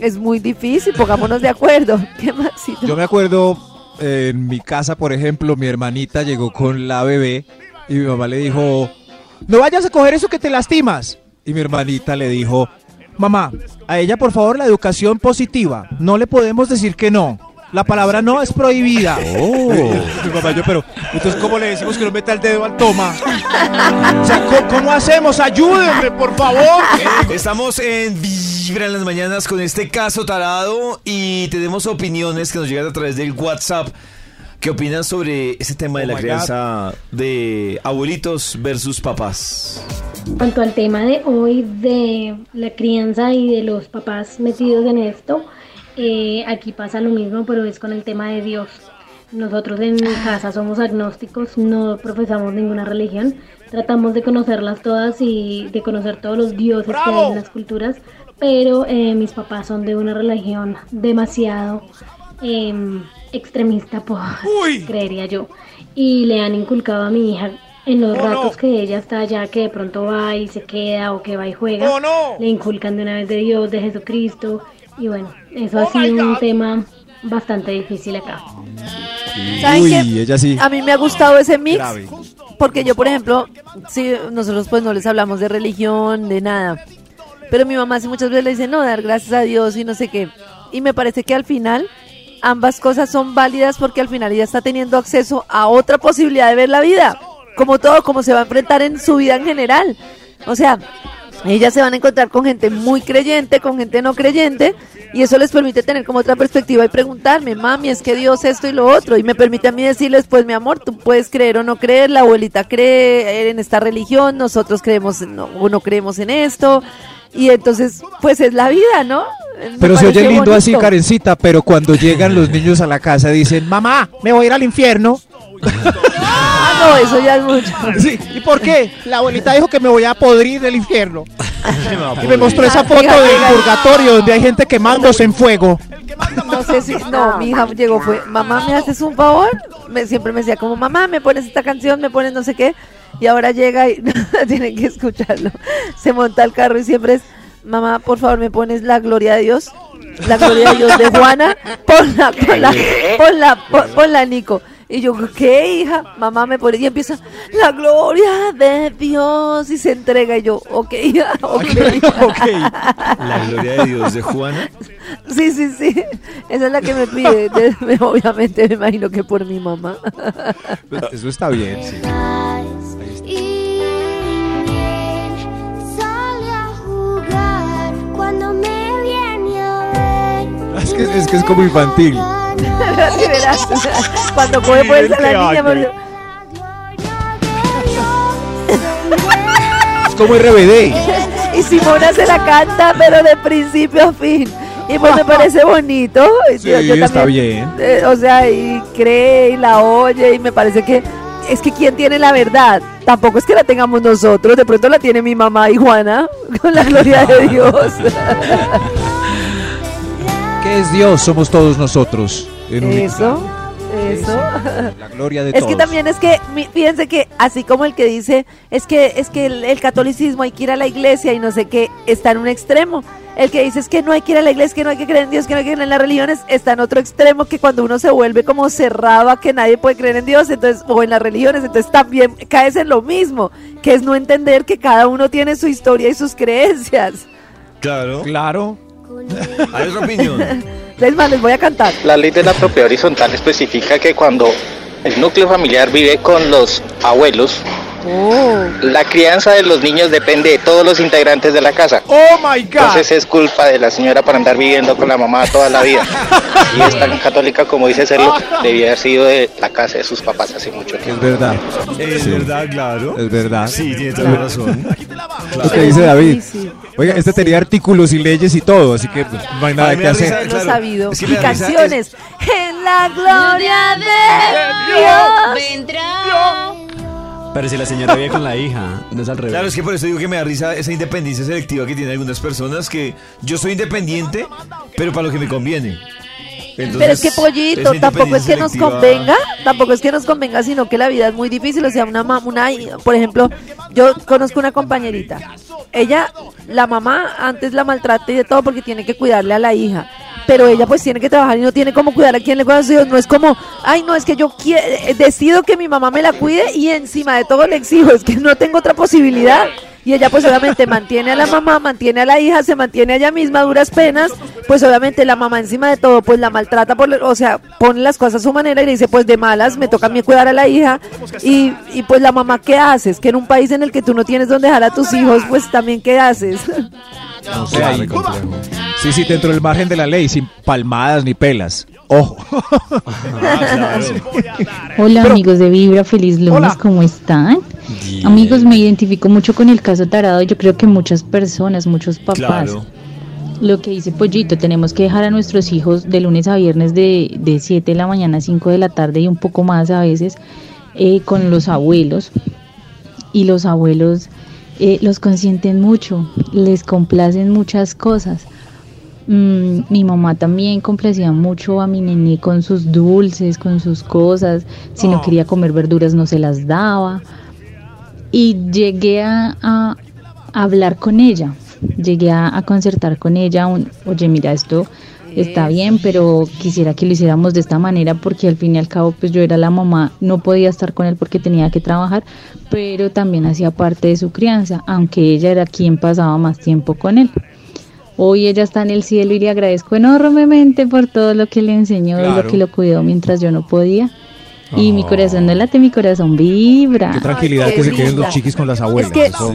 Es muy difícil, pongámonos de acuerdo. ¿Qué más? Yo me acuerdo eh, en mi casa, por ejemplo, mi hermanita llegó con la bebé y mi mamá le dijo, no vayas a coger eso que te lastimas. Y mi hermanita le dijo, mamá, a ella por favor la educación positiva, no le podemos decir que no. La palabra no es prohibida. mi mamá, yo, pero, entonces, ¿cómo le decimos que no meta el dedo al toma? O sea, ¿cómo, cómo hacemos? Ayúdenme, por favor. Estamos en Vibra en las mañanas con este caso tarado y tenemos opiniones que nos llegan a través del WhatsApp. ¿Qué opinan sobre ese tema de Oh la crianza de abuelitos versus papás? En cuanto al tema de hoy de la crianza y de los papás metidos en esto, eh, aquí pasa lo mismo, pero es con el tema de Dios. Nosotros en mi casa somos agnósticos, no profesamos ninguna religión, tratamos de conocerlas todas y de conocer todos los dioses que hay en las culturas, pero eh, mis papás son de una religión demasiado em, extremista, pues, creería yo, y le han inculcado a mi hija en los Oh, ratos no. que ella está allá, que de pronto va y se queda o que va y juega, Oh, no. le inculcan de una vez de Dios, de Jesucristo, y bueno, eso Oh, ha my sido un tema bastante difícil acá. ¿Saben Uy, qué? ella sí. A mí me ha gustado ese mix. Grave. Porque yo, por ejemplo, sí, nosotros pues no les hablamos de religión, de nada. Pero mi mamá sí muchas veces le dice, no, dar gracias a Dios y no sé qué. Y me parece que al final ambas cosas son válidas porque al final ella está teniendo acceso a otra posibilidad de ver la vida. Como todo, como se va a enfrentar en su vida en general. O sea, ellas se van a encontrar con gente muy creyente, con gente no creyente, y eso les permite tener como otra perspectiva y preguntarme, mami, es que Dios esto y lo otro, y me permite a mí decirles, pues mi amor, tú puedes creer o no creer, la abuelita cree en esta religión, nosotros creemos no, o no creemos en esto, y entonces, pues es la vida, ¿no? Me Pero se oye lindo así. Karencita, pero cuando llegan los niños a la casa dicen, mamá, me voy a ir al infierno. Ah, no, eso ya es mucho. Sí, ¿Y por qué? La abuelita dijo que me voy a podrir del infierno. Y me mostró esa foto del purgatorio donde hay gente quemándose en fuego. No sé si, no, mi hija llegó, fue, mamá, ¿me haces un favor? Me, siempre me decía como, mamá, me pones esta canción, me pones no sé qué. Y ahora llega y tienen que escucharlo. Se monta al carro y siempre es, mamá, por favor, me pones la gloria de Dios. La gloria de Dios de Juana. Ponla, ponla, ponla, pon- ponla, Nico. Y yo, ¿qué, hija? Mamá me pone, y empieza, la gloria de Dios. Y se entrega. Y yo, ok, hija, ok. La gloria de Dios de Juana. Sí, sí, sí. Esa es la que me pide. De- me- obviamente me imagino que por mi mamá. Eso está bien, sí. Sale a jugar cuando me viene a ver. Es que es, que es como infantil. Verás, Cuando coge fuerza la niña. Es como RBD. Y Simona se la canta, pero de principio a fin. Y pues me parece bonito. Y Sí, está bien. eh, o sea, y cree y la oye y me parece que es que quién tiene la verdad. Tampoco es que la tengamos nosotros, de pronto la tiene mi mamá y Juana, con la gloria de Dios. ¿Qué es Dios? Somos todos nosotros. En un- Eso, eso. La gloria de Es todos. que también es que, fíjense que así como el que dice, es que es que el, el catolicismo hay que ir a la iglesia y no sé qué, está en un extremo. El que dice es que no hay que ir a la iglesia, que no hay que creer en Dios, que no hay que creer en las religiones, está en otro extremo que cuando uno se vuelve como cerrado a que nadie puede creer en Dios, entonces, o en las religiones, entonces también caes en lo mismo, que es no entender que cada uno tiene su historia y sus creencias. Claro. Claro. Hay otra opinión. Es más, les voy a cantar. La ley de la propiedad horizontal especifica que cuando el núcleo familiar vive con los abuelos, la crianza de los niños depende de todos los integrantes de la casa. Oh my God. Entonces es culpa de la señora por andar viviendo con la mamá toda la vida. Y es tan católica como dice serlo, debía haber sido de la casa de sus papás hace mucho Es tiempo. verdad. Es Sí. verdad, claro. Es verdad. Sí, tiene toda la razón. Lo que dice David. Oiga, este tenía artículos y leyes y todo, así que pues, no hay nada Ay, que hacer. risa, No claro. sabido. Es que y canciones. En la gloria de Dios. Vendrá. Pero si la señora vive con la hija, no es al revés. Claro, es que por eso digo que me da risa esa independencia selectiva que tienen algunas personas que yo soy independiente, pero para lo que me conviene. Entonces, Pero es que pollito, tampoco es que nos convenga, tampoco es que nos convenga, sino que la vida es muy difícil. O sea, una mamá, una, por ejemplo, yo conozco una compañerita. Ella, la mamá, antes la maltrata y de todo porque tiene que cuidarle a la hija. Pero ella pues tiene que trabajar y no tiene cómo cuidar a quien le cuida a sus hijos. No es como, ay, no, es que yo decido que mi mamá me la cuide y encima de todo le exijo. Es que no tengo otra posibilidad. Y ella pues obviamente mantiene a la mamá, mantiene a la hija, se mantiene a ella misma a duras penas, pues obviamente la mamá encima de todo pues la maltrata, por, o sea, pone las cosas a su manera y le dice pues de malas, me toca a mí cuidar a la hija y, y pues la mamá ¿qué haces? Que en un país en el que tú no tienes donde dejar a tus hijos pues también ¿qué haces? No sé, ahí. Sí, sí, dentro del margen de la ley, sin palmadas ni pelas. Ojo. Hola amigos de Vibra, feliz lunes, Hola. ¿cómo están? Amigos, me identifico mucho con el caso tarado, yo creo que muchas personas, muchos papás. Claro. Lo que dice Pollito, tenemos que dejar a nuestros hijos de lunes a viernes de, de 7 de la mañana a 5 de la tarde y un poco más a veces eh, con los abuelos. Y los abuelos eh, los consienten mucho, les complacen muchas cosas. Mm, mi mamá también complacía mucho a mi nené con sus dulces, con sus cosas. Si no quería comer verduras no se las daba. Y llegué a, a hablar con ella, llegué a, a concertar con ella, un, oye, mira, esto está bien, pero quisiera que lo hiciéramos de esta manera porque al fin y al cabo pues yo era la mamá, no podía estar con él porque tenía que trabajar, pero también hacía parte de su crianza, aunque ella era quien pasaba más tiempo con él. Hoy ella está en el cielo y le agradezco enormemente por todo lo que le enseñó y lo que lo cuidó mientras yo no podía. Y mi corazón no late, mi corazón vibra. Qué tranquilidad qué que se queden los chiquis con las abuelas. que- Eso-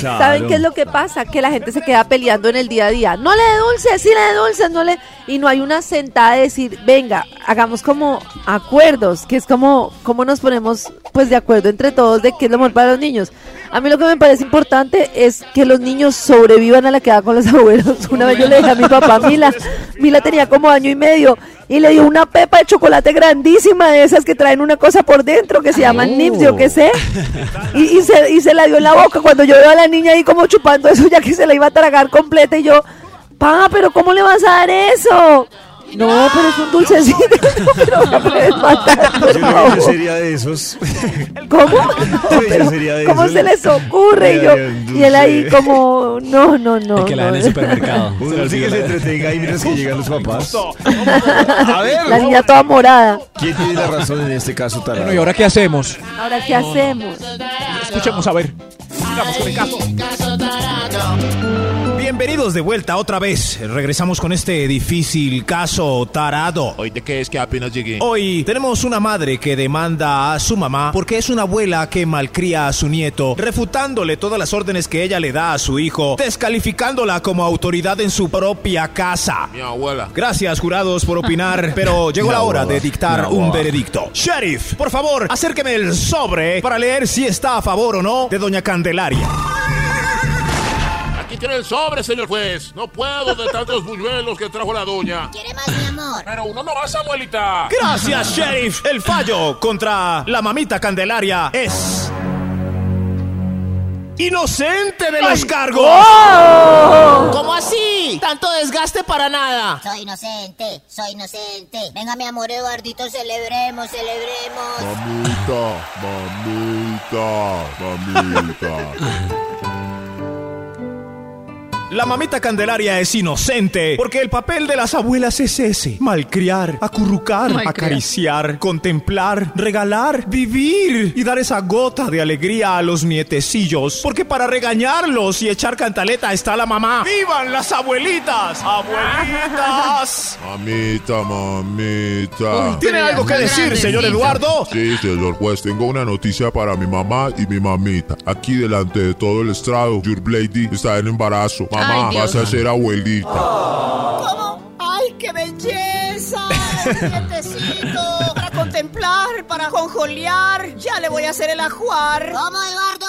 ¿Saben qué es lo que pasa? Que la gente se queda peleando en el día a día. No le dé dulces, sí le dé dulces, no le... Y no hay una sentada de decir, venga, hagamos como acuerdos, que es como, como nos ponemos pues de acuerdo entre todos de qué es lo mejor para los niños. A mí lo que me parece importante es que los niños sobrevivan a la quedada con los abuelos. Una vez yo le dije a mi papá, Mila, Mila tenía como año y medio y le dio una pepa de chocolate grandísima de esas que traen una cosa por dentro que se llaman nips, yo qué sé. Y, y se, y se la dio en la boca cuando yo veo a la niña ahí como chupando eso ya que se la iba a tragar completa y yo, pa, pero ¿cómo le vas a dar eso? No, pero es un dulcecito. No, matar, por Yo, favor. yo sería de esos. ¿Cómo? Pero sería de ¿Cómo esos. se les ocurre? Y, yo, y él ahí como, no, no, no. El que la da en el no. supermercado. Uno sí que se entretenga y miras que llegan los papás. A ver, La niña toda morada. ¿quién tiene la razón en este caso, Tarado? Bueno, ¿y ahora qué hacemos? Ahora, ¿qué hacemos? Escuchemos a ver. Sigamos con el caso. Bienvenidos de vuelta otra vez. Regresamos con este difícil caso tarado. ¿Hoy de qué es que apenas llegué? Hoy tenemos una madre que demanda a su mamá porque es una abuela que malcría a su nieto, refutándole todas las órdenes que ella le da a su hijo, descalificándola como autoridad en su propia casa. Mi abuela. Gracias, jurados, por opinar, pero llegó la hora de dictar un veredicto. Sheriff, por favor, acérqueme el sobre para leer si está a favor o no de Doña Candelaria. Tiene el sobre, señor juez. No puedo de tantos buñuelos que trajo la doña. ¿Quiere más, mi amor? Pero uno no más, abuelita. Gracias, Sheriff. El fallo contra la mamita Candelaria es. Inocente de los cargos. ¿Cómo así? Tanto desgaste para nada. Soy inocente, soy inocente. Venga, mi amor Eduardito, celebremos, celebremos. Mamita, mamita, mamita. La mamita Candelaria es inocente porque el papel de las abuelas es ese: malcriar, acurrucar, Malcriar. acariciar, contemplar, regalar, vivir y dar esa gota de alegría a los nietecillos. Porque para regañarlos y echar cantaleta está la mamá. ¡Vivan las abuelitas! ¡Abuelitas! Mamita, mamita. ¿Tiene algo que decir, señor Eduardo? Sí, señor juez, tengo una noticia para mi mamá y mi mamita. Aquí delante de todo el estrado, Your Lady está en embarazo. Mamá, Ay, Dios. vas a ser abuelita. ¿Cómo? ¡Ay, qué belleza! Para contemplar, para conjolear. Ya le voy a hacer el ajuar. ¿Cómo, Eduardo?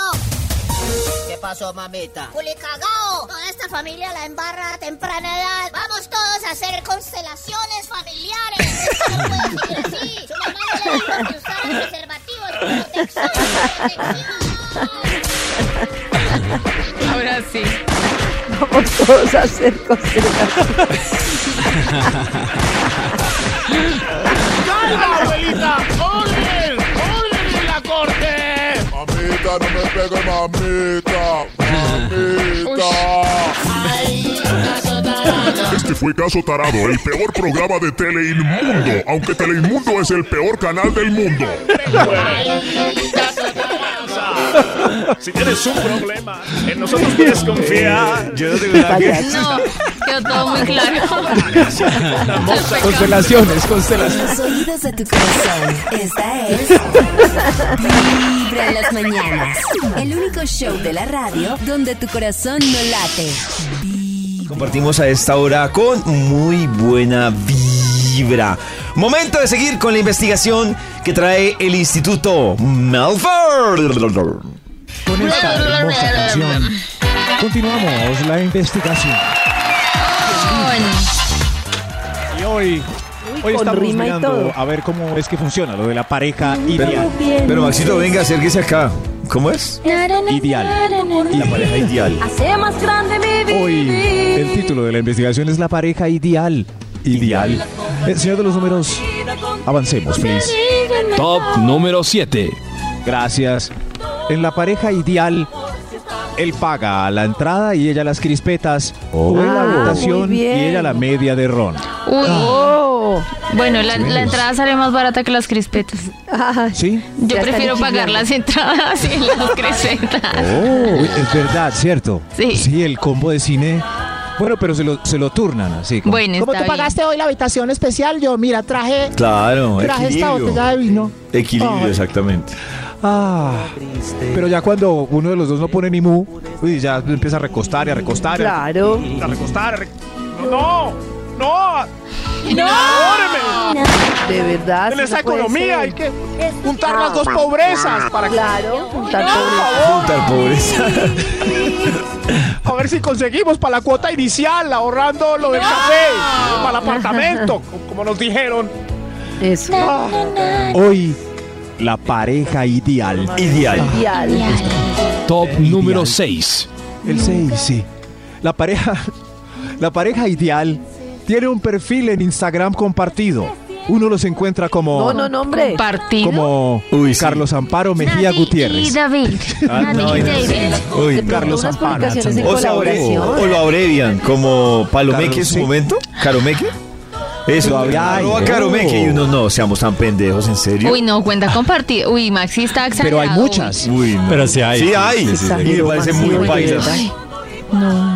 ¿Qué pasó, mamita? Culicagao, toda esta familia la embarra a temprana edad. Vamos todos a hacer constelaciones familiares. No puede seguir así. Su mamá no le dijo que usara preservativos. Protección, protección. Ahora sí. Vamos todos a hacer. ¡Calma, abuelita! ¡Orden! ¡Orden en la corte! Mamita, no me pegue, mamita. Mamita. Este fue Caso Tarado, el peor programa de Teleinmundo. Aunque Teleinmundo es el peor canal del mundo. Si tienes un problema, en nosotros puedes confiar. Yo no tengo nada que No, quedó todo muy claro. Constelaciones, constelaciones. Los oídos de tu corazón. Esta es Vibra en las mañanas. El único show de la radio donde tu corazón no late. Compartimos a esta hora con muy buena vibra. Momento de seguir con la investigación que trae el Instituto Melford. Con esta hermosa canción continuamos la investigación. Y hoy, hoy con estamos rima y mirando todo. a ver cómo es que funciona lo de la pareja ideal. Pero Maxito, venga, acérquese acá. ¿Cómo es? Ideal. La pareja ideal. Hace más grande mi vida. Hoy el título de la investigación es la pareja ideal. Ideal. Eh, señor de los números, avancemos, please. Top número 7. Gracias. En la pareja ideal, él paga la entrada y ella las crispetas, o en la Ah, habitación y ella la media de ron. Uy. Oh. Bueno, la, la entrada sale más barata que las crispetas. ¿Sí? Yo Ya prefiero pagar las entradas y las crispetas. Oh, es verdad, ¿cierto? Sí. Sí, el combo de cine. Bueno, pero se lo, se lo turnan así. como- Bueno, ¿Cómo tú bien. pagaste hoy la habitación especial? Yo, mira, traje, Claro, traje esta botella de vino. Equilibrio, exactamente. Ah, pero ya cuando uno de los dos no pone ni mu, uy, ya empieza a recostar y a recostar. y a- claro. A recostar. a No, no. ¡Enorme! De verdad. En esa no puede economía ser. hay que juntar las dos pobrezas para que... Claro, juntar Por pobreza. favor. Juntar pobreza. A ver si conseguimos para la cuota inicial, ahorrando lo del café, para el apartamento, co- como nos dijeron. Eso. Hoy, la pareja ideal. Ideal. Ideal. Top número 6. El 6, sí. La pareja, la pareja ideal tiene un perfil en Instagram compartido. Uno los encuentra como... No, no, no, hombre. Partido. Como Uy, sí. Carlos Amparo Mejía Y Gutiérrez. David. Ah, no, y David. Uy, Carlos Amparo. O, o lo abrevian como Palomeque en su sí. momento. ¿Caromeque? Eso, abrevian. arroba no. y uno no, seamos tan pendejos, ¿en serio? Uy, no, cuenta compartido. Uy, Maxi está exagerado. Pero hay muchas. Uy, no. Pero sí hay. Sí hay. Sí, sí, sí. Y me parece muy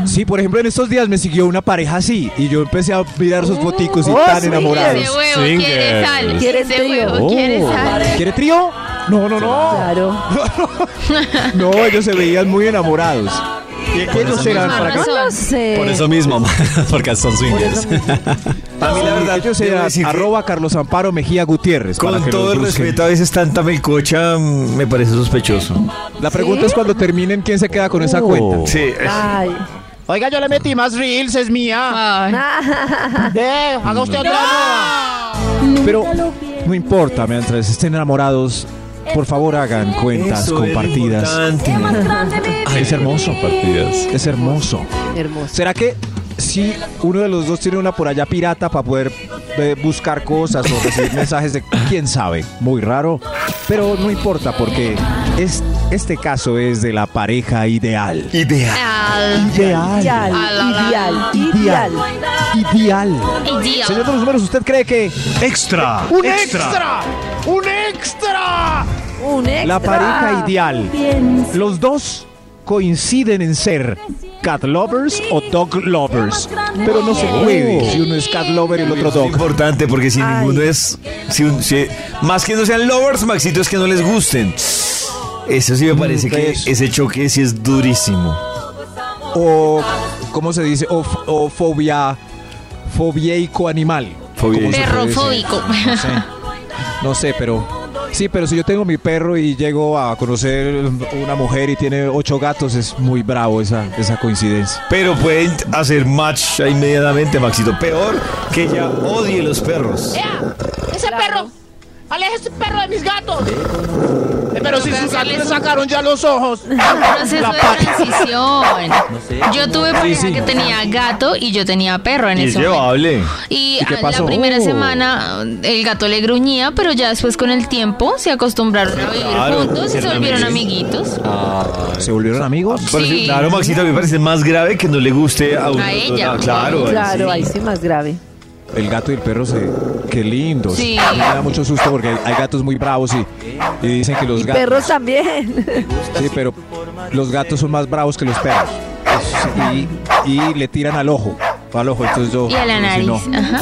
Sí, por ejemplo, en estos días me siguió una pareja así y yo empecé a mirar sus foticos y oh, tan enamorados. Huevo quiere sal. ¿Quiere trío? quiere Oh. sal. ¿Quiere trío? No, no, no. Claro. No, ellos se veían muy enamorados. ¿Y ellos serán para qué? No lo sé. Por eso mismo, porque son swingers. A mí la verdad, ellos eran arroba Carlos Amparo Mejía Gutiérrez. con todo el respeto, a veces tanta melcocha mm, me parece sospechoso. La pregunta es cuando terminen quién se queda con esa Oh. cuenta. Sí. Ay. Oiga, yo le metí más reels, es mía. Ay. Eh, haga usted otra. Pero no importa, mientras estén enamorados, por favor hagan cuentas Eso compartidas. es hermoso. Partidas. Es hermoso. Hermoso. ¿Será que si uno de los dos tiene una por allá pirata para poder eh, buscar cosas o recibir mensajes de quién sabe? Muy raro. Pero no importa porque es, este caso es de la pareja ideal. Ideal. Ideal. Ideal. Ideal. Ideal. Ideal. Señor de los números, ¿usted cree que Extra. ¡Un extra! ¡Un extra! Un extra. la pareja ideal, los dos coinciden en ser cat lovers o dog lovers? Pero no se puede si uno es cat lover y el otro Es dog. importante porque si Ay. ninguno es. Si, un- si- más que no sean lovers, Maxito, es que no les gusten. Eso sí me parece que eso. ese choque sí es durísimo. O, ¿cómo se dice? O, fobia, fobieico animal. Fobia- ¿Cómo se puede decir? Perrofóbico. No sé. No sé, pero... Sí, pero si yo tengo mi perro y llego a conocer una mujer y tiene ocho gatos, es muy bravo esa, esa coincidencia. Pero pueden hacer match inmediatamente, Maxito. Peor que ella odie los perros. ¡Ea! ¡Ese perro! ¡Aleja ese perro de mis gatos! Eh, Pero si sus gatos le sacaron ya los ojos. proceso La de transición. Yo tuve pareja sí. que tenía gato y yo tenía perro en Y ese es momento. llevable. Y, ¿Y qué a- pasó? la primera Oh. semana el gato le gruñía, pero ya después con el tiempo se acostumbraron a vivir Claro, juntos y se volvieron amiguitos. amiguitos. ¿Se volvieron amigos? Sí. Claro, Maxito, a mí me parece más grave que no le guste a, uno. A ella. Ah, claro, ahí Claro, sí. ahí sí más grave. El gato y el perro se... Qué lindos. Sí. A mí me da mucho susto porque hay gatos muy bravos y, y dicen que los gatos... Perros también. Sí, pero los gatos son más bravos que los perros. Y, y le tiran al ojo. Al ojo, entonces yo... Y a la si nariz. no, Ajá.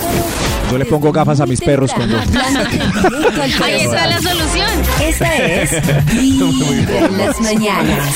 Yo le pongo gafas a mis perros cuando... Ahí está la solución. Esta es en las mañanas.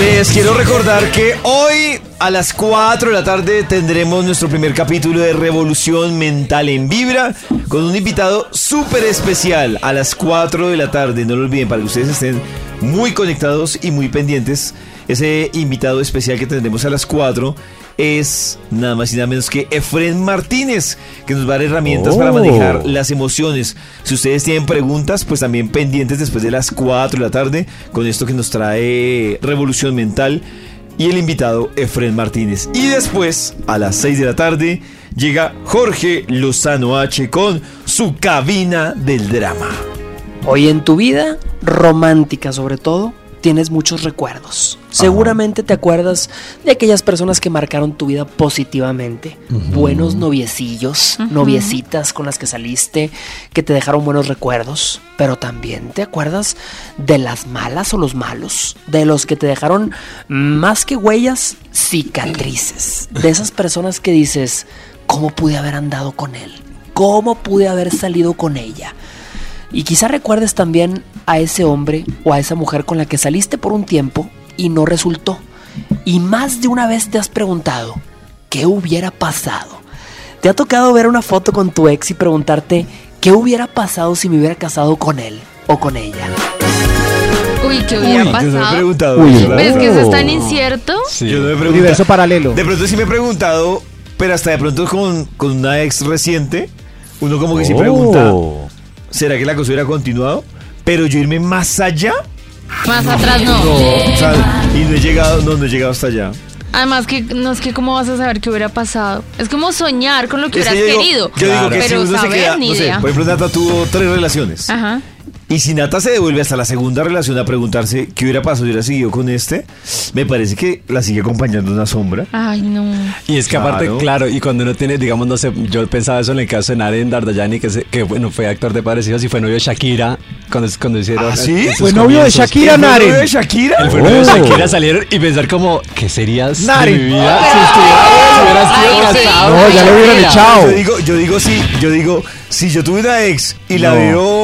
Les quiero recordar que hoy a las 4 de la tarde tendremos nuestro primer capítulo de Revolución Mental en Vibra con un invitado súper especial a las 4 de la tarde. No lo olviden para que ustedes estén muy conectados y muy pendientes. Ese invitado especial que tendremos a las 4 es nada más y nada menos que Efren Martínez, que nos va a dar herramientas para Oh. manejar las emociones. Si ustedes tienen preguntas, pues también pendientes después de las 4 de la tarde con esto que nos trae Revolución Mental y el invitado Efren Martínez. Y después, a las 6 de la tarde, llega Jorge Lozano H con su cabina del drama. Hoy en tu vida, romántica sobre todo, tienes muchos recuerdos. Seguramente te acuerdas de aquellas personas que marcaron tu vida positivamente. Buenos noviecillos, noviecitas con las que saliste, que te dejaron buenos recuerdos. Pero también te acuerdas de las malas o los malos. De los que te dejaron más que huellas, cicatrices. De esas personas que dices, ¿cómo pude haber andado con él? ¿Cómo pude haber salido con ella? Y quizá recuerdes también a ese hombre o a esa mujer con la que saliste por un tiempo y no resultó. Y más de una vez te has preguntado, ¿qué hubiera pasado? ¿Te ha tocado ver una foto con tu ex y preguntarte qué hubiera pasado si me hubiera casado con él o con ella? Uy, ¿qué hubiera Uy, yo no he pasado? preguntado Uy, ¿Ves que eso es tan incierto? Yo no he preguntado. Universo paralelo. De pronto sí me he preguntado, pero hasta de pronto con, con una ex reciente, uno como que sí Oh. pregunta, ¿será que la cosa hubiera continuado? Pero yo irme más allá, Más atrás no. o sea, y no he llegado, no, no he llegado hasta allá. Además que no es que cómo vas a saber qué hubiera pasado. Es como soñar con lo que Es hubieras que yo digo- querido. Yo digo que si pero uno se saber queda, ni no sé, idea. por ejemplo, Nata tuvo tres relaciones. Ajá. Y si Nata se devuelve hasta la segunda relación a preguntarse qué hubiera pasado si hubiera seguido con este, me parece que la sigue acompañando una sombra. Ay, no. Y es que aparte, Claro. claro, y cuando uno tiene, digamos, no sé, yo pensaba eso en el caso de Naren Dardayani, que, se- que bueno, fue actor de Padres Hijos y fue novio de Shakira, cuando, cuando hicieron... ¿Ah, sí? ¿Fue novio de. Shakira, ¿Fue Naren? novio de Shakira? El fue novio de Oh. Shakira salieron y pensar como, ¿qué serías Naren. mi vida si estuviera- si casado No, ya lo hubieran echado. Yo digo, yo digo sí, yo digo, si yo tuve una ex y la veo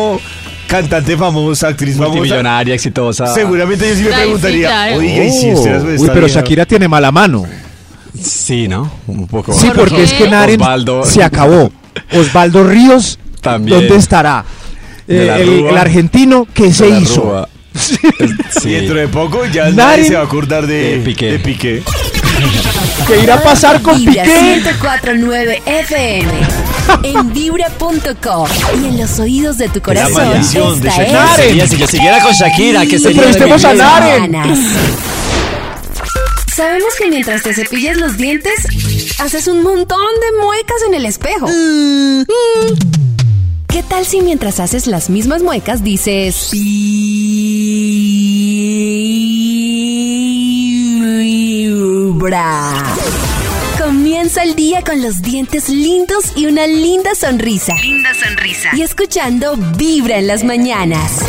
cantante famosa, actriz famosa, Multimillonaria, exitosa. seguramente yo sí me preguntaría, oiga, y si usted Oh. es Uy, pero Shakira tiene mala mano. Sí, ¿no? Un poco. Sí, ¿Por porque qué? es que Naren Osvaldo. se acabó. Osvaldo Ríos, También. ¿dónde estará? Eh, el, argentino, ¿qué se hizo? Rúa. Y Sí. dentro de poco ya nadie se va a acordar de, De Piqué. de Piqué. ¿Qué irá a pasar con Piqué? 1049 FM. En vibra.com. Y en los oídos de tu corazón. maldición de Shakira. Sería si yo siguiera con Shakira, que sería mi prestemos a? Naren. Sabemos que mientras te cepillas los dientes, haces un montón de muecas en el espejo. Mm. ¿Qué tal si mientras haces las mismas muecas dices... Vibra? Comienza el día con los dientes lindos y una linda sonrisa. Linda sonrisa. Y escuchando Vibra en las mañanas.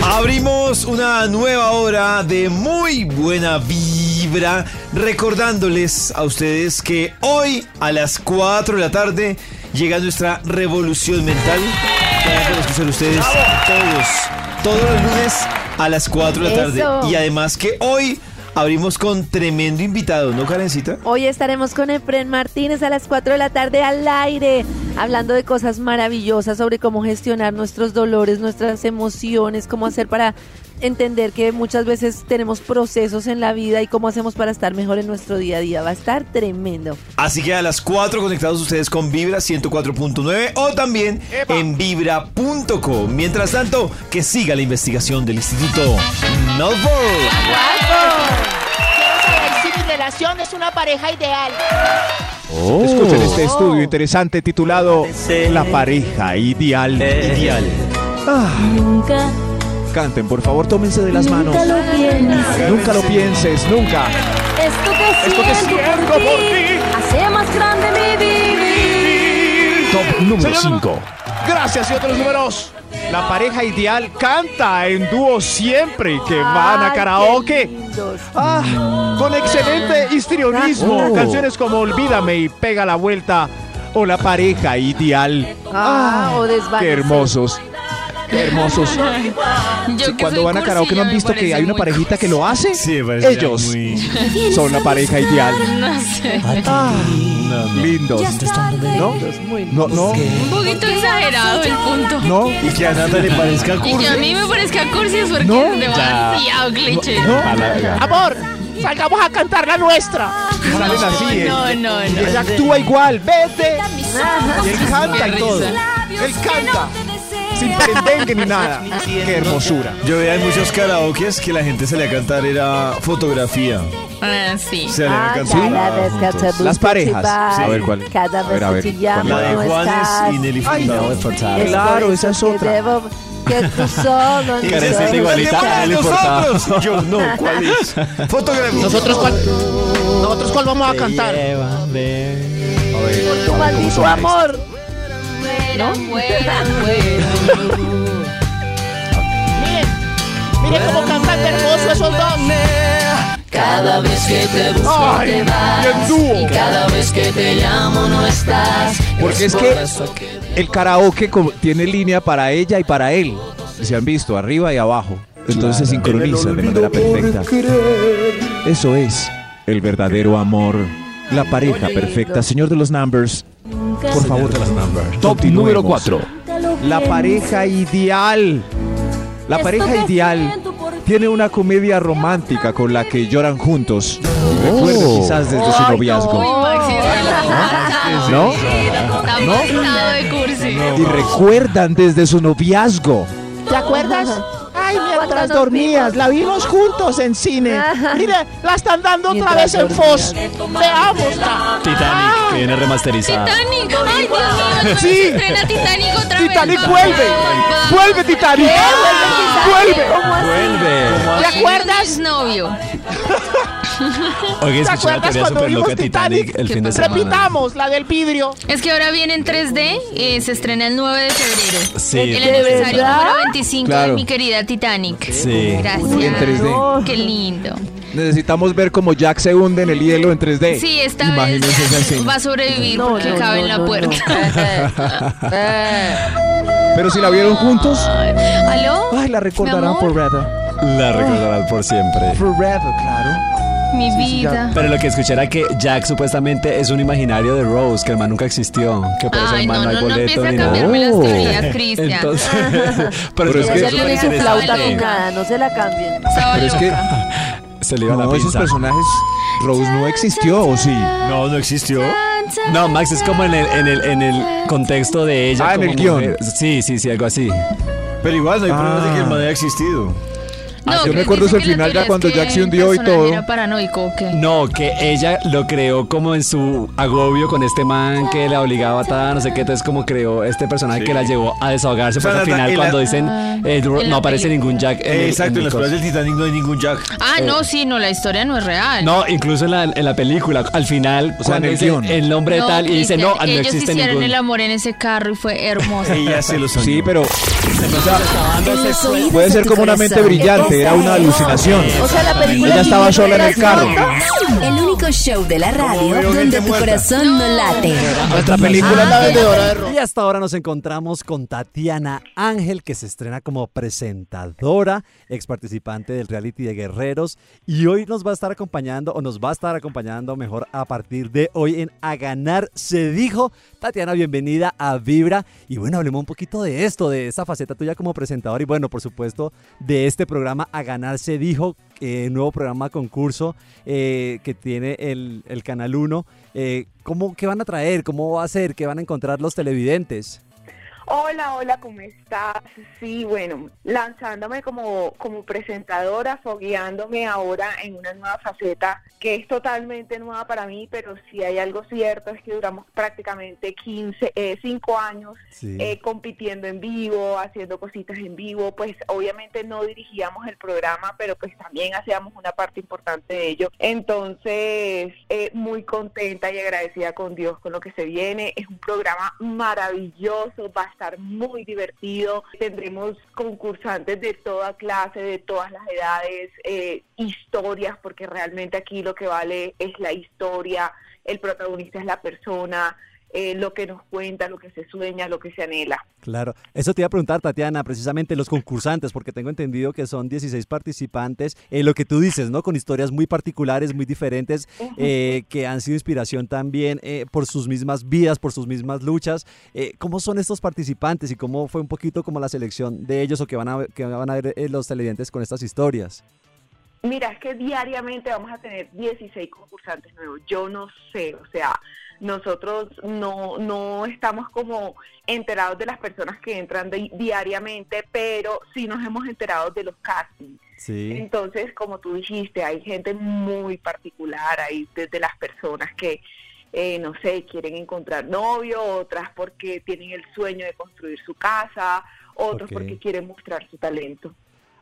Abrimos una nueva hora de muy buena vibra, recordándoles a ustedes que hoy a las 4 de la tarde llega nuestra revolución mental. Que van a poder escuchar ustedes todos, todos los lunes a las 4 de la tarde. Eso. Y además que hoy abrimos con tremendo invitado, ¿no, Karencita? Hoy estaremos con Efren Martínez a las 4 de la tarde al aire, hablando de cosas maravillosas sobre cómo gestionar nuestros dolores, nuestras emociones, cómo hacer para entender que muchas veces tenemos procesos en la vida y cómo hacemos para estar mejor en nuestro día a día. Va a estar tremendo. Así que a las 4 conectados ustedes con Vibra 104.9 o también en vibra.com. Mientras tanto, que siga la investigación del Instituto mi relación es una pareja ideal. Escuchen este estudio interesante titulado La pareja ideal. Ideal. Ah, Nunca, canten, por favor, tómense de las manos. nunca lo pienses. Nunca lo pienses, nunca. Esto que Esto que siento, siento por, por ti, hace más grande mi vivir. Top número Señor, 5. Gracias y otros números. La pareja ideal canta en dúo siempre y que van a karaoke. Ah, con excelente histrionismo. Oh. Canciones como Olvídame y Pega la Vuelta o La pareja ideal. Ah, o desvanece. Qué hermosos. Hermosos. Yo Sí, que cuando soy van a cursi, karaoke no han me visto que parece hay una muy parejita cursi. que lo hace. Sí, parece Ellos muy- son la pareja ideal. No sé. Ah, lindos. ¿No? No, no, Un poquito exagerado el punto. no. Y que a Nata le parezca Y cursi. que a mí me parezca cursi es porque No, es demasiado cliché. Amor, salgamos a cantar la nuestra. Salen así. eh. No, no, no. ella actúa igual. Vete. Y él canta y todo. Él canta. Sin perendengue ni nada. Qué hermosura. Yo veía en muchos karaokes que la gente salía a cantar era fotografía. Ah, sí. Se Ah, a cantar. cada vez que te busco, Las parejas. Sí. A ver, ¿cuál? Cada A vez ver, a ver, que te ¿cuál? llamo La de no Juanes y Nelly Ay, no, Es Claro, esa es otra. debo que tú solo Karencita solo- igualita a nosotros. Yo no, ¿cuál es? Fotografía. Nosotros cuál, nosotros cuál vamos a cantar. Por tu maldito amor. Fuera, fuera, fuera. Miren, miren cómo cantan hermoso esos dos. Cada vez que te busco Ay, te vas. y en dúo. Y cada vez que te llamo no estás. Porque es que el karaoke tiene línea para ella y para él. Se han visto arriba y abajo. Entonces se sincronizan de manera perfecta. Eso es el verdadero amor. La pareja perfecta, señor de los numbers. Por favor, de los numbers. Top número 4. La pareja ideal. La pareja ideal tiene una comedia romántica con la que lloran juntos. Recuerda quizás desde su noviazgo. ¿No? ¿No? Y recuerdan desde su noviazgo. ¿Te acuerdas? Ay, mientras dormías, la vimos juntos en cine. Mire, la están dando otra vez en Foz. Veámosla. Titanic, que viene remasterizada. Titanic, ay Dios mío, Sí. Titanic otra vez. Titanic vuelve. Vuelve Titanic. Vuelve. Vuelve. ¿Te acuerdas? Novio. Oiga, ¿Te acuerdas cuando vimos Titanic el fin de semana. Repitamos, la del vidrio. Es que ahora viene en 3D, eh, se estrena el 9 de febrero. Sí. El ¿De aniversario verdad? número 25 Claro. de mi querida Titanic. Sí. Gracias. En 3D. Qué lindo. Necesitamos ver cómo Jack se hunde en el hielo en 3D. Sí, esta Imagínense vez va a sobrevivir No, porque no, cabe no, en la no, puerta. Pero si la vieron juntos, ¿Aló? ay, la recordarán forever. La recordarán por siempre. Forever, claro. Mi vida. Pero lo que escuché era que Jack supuestamente es un imaginario de Rose, que el man nunca existió, que por eso el man no, no, hay no, no boleto ni nada. cambiarme las teorías, Cristian. Entonces, pero, Pero es que tiene su flauta no se la cambien. Estaba Pero es que. Se le iba la no, esos pinza. personajes, Rose no existió, ¿o sí? No, no existió. No, Max es como en el, en el, en el contexto de ella. Ah, en el guion. Sí, sí, sí, algo así. Pero igual no hay pruebas de que el Ah. man haya existido. No, yo me acuerdo ese final ya cuando Jack se hundió y todo. ¿Era paranoico o qué? No, que ella lo creó como en su agobio con este man que la obligaba a tal, no sé qué, entonces como creó este personaje Sí. que la llevó a desahogarse. O sea, pues al final la- cuando dicen eh, en no aparece película. ningún Jack. en Eh, el- exacto, en las pruebas del Titanic no hay ningún Jack. Ah, no, sí, no, la historia no es real. No, incluso en la, en la película, al final, O sea, en cuando el dice guion. el nombre de No, tal y dice no, no ellos existe hicieron ningún. el amor en ese carro y fue hermoso. Ella se lo soñó. Sí, pero puede de ser como una mente corazón. Era una alucinación. O sea, la película Ella estaba sola en el carro. El único show de la radio donde tu corazón no late. Nuestra película es la vendedora de ropa. Y hasta ahora nos encontramos con Tatiana Ángel, que se estrena como presentadora, ex participante del reality de Guerreros, y hoy nos va a estar acompañando, o nos va a estar acompañando mejor a partir de hoy en A Ganar Se Dijo. Tatiana, bienvenida a Vibra. Y bueno, hablemos un poquito de esto, de esta faceta tuya como presentadora, y bueno, por supuesto, de este programa A Ganar Se Dijo, eh, nuevo programa concurso eh, que tiene el, el Canal 1. Eh, ¿cómo, ¿Qué van a traer? ¿Cómo va a ser? ¿Qué van a encontrar los televidentes? Hola, hola, ¿cómo estás? Sí, bueno, lanzándome como, como presentadora, fogueándome ahora en una nueva faceta que es totalmente nueva para mí, pero si hay algo cierto es que duramos prácticamente 15, eh, 5 años Sí. eh, compitiendo en vivo, haciendo cositas en vivo, pues obviamente no dirigíamos el programa, pero pues también hacíamos una parte importante de ello. Entonces, eh, muy contenta y agradecida con Dios con lo que se viene. Es un programa maravilloso, a estar muy divertido. Tendremos concursantes de toda clase, de todas las edades, eh, historias, porque realmente aquí lo que vale es la historia, el protagonista es la persona. Eh, lo que nos cuenta, lo que se sueña, lo que se anhela. Claro, eso te iba a preguntar, Tatiana, precisamente los concursantes, porque tengo entendido que son 16 participantes, eh, lo que tú dices, ¿no? Con historias muy particulares, muy diferentes, eh, que han sido inspiración también eh, por sus mismas vidas, por sus mismas luchas. ¿Cómo son estos participantes y cómo fue un poquito como la selección de ellos o que van a, ver- que van a ver los televidentes con estas historias? Mira, es que diariamente vamos a tener 16 concursantes nuevos. Yo no sé, o sea, nosotros no, no estamos como enterados de las personas que entran di- diariamente, pero sí nos hemos enterado de los castings. Sí. Entonces, como tú dijiste, hay gente muy particular, hay desde las personas que, eh, no sé, quieren encontrar novio, otras porque tienen el sueño de construir su casa, otros porque quieren mostrar su talento.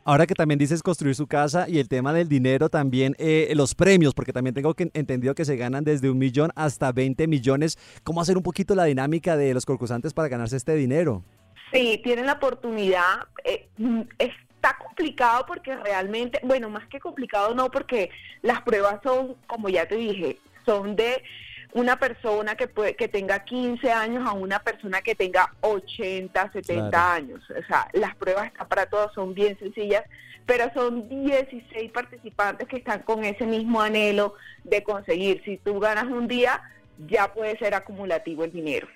Ahora que también dices construir su casa y el tema del dinero también, eh, los premios, porque también tengo que, entendido que se ganan desde un millón hasta 20 millones. ¿Cómo hacer un poquito la dinámica de los concursantes para ganarse este dinero? Sí, tienen la oportunidad. eh, mm, está complicado porque realmente, bueno, más que complicado no, porque las pruebas son, como ya te dije, son de una persona que puede, que tenga 15 años a una persona que tenga 80, 70 Claro. años. O sea, las pruebas están para todos, son bien sencillas, pero son 16 participantes que están con ese mismo anhelo de conseguir. Si tú ganas un día, ya puede ser acumulativo el dinero.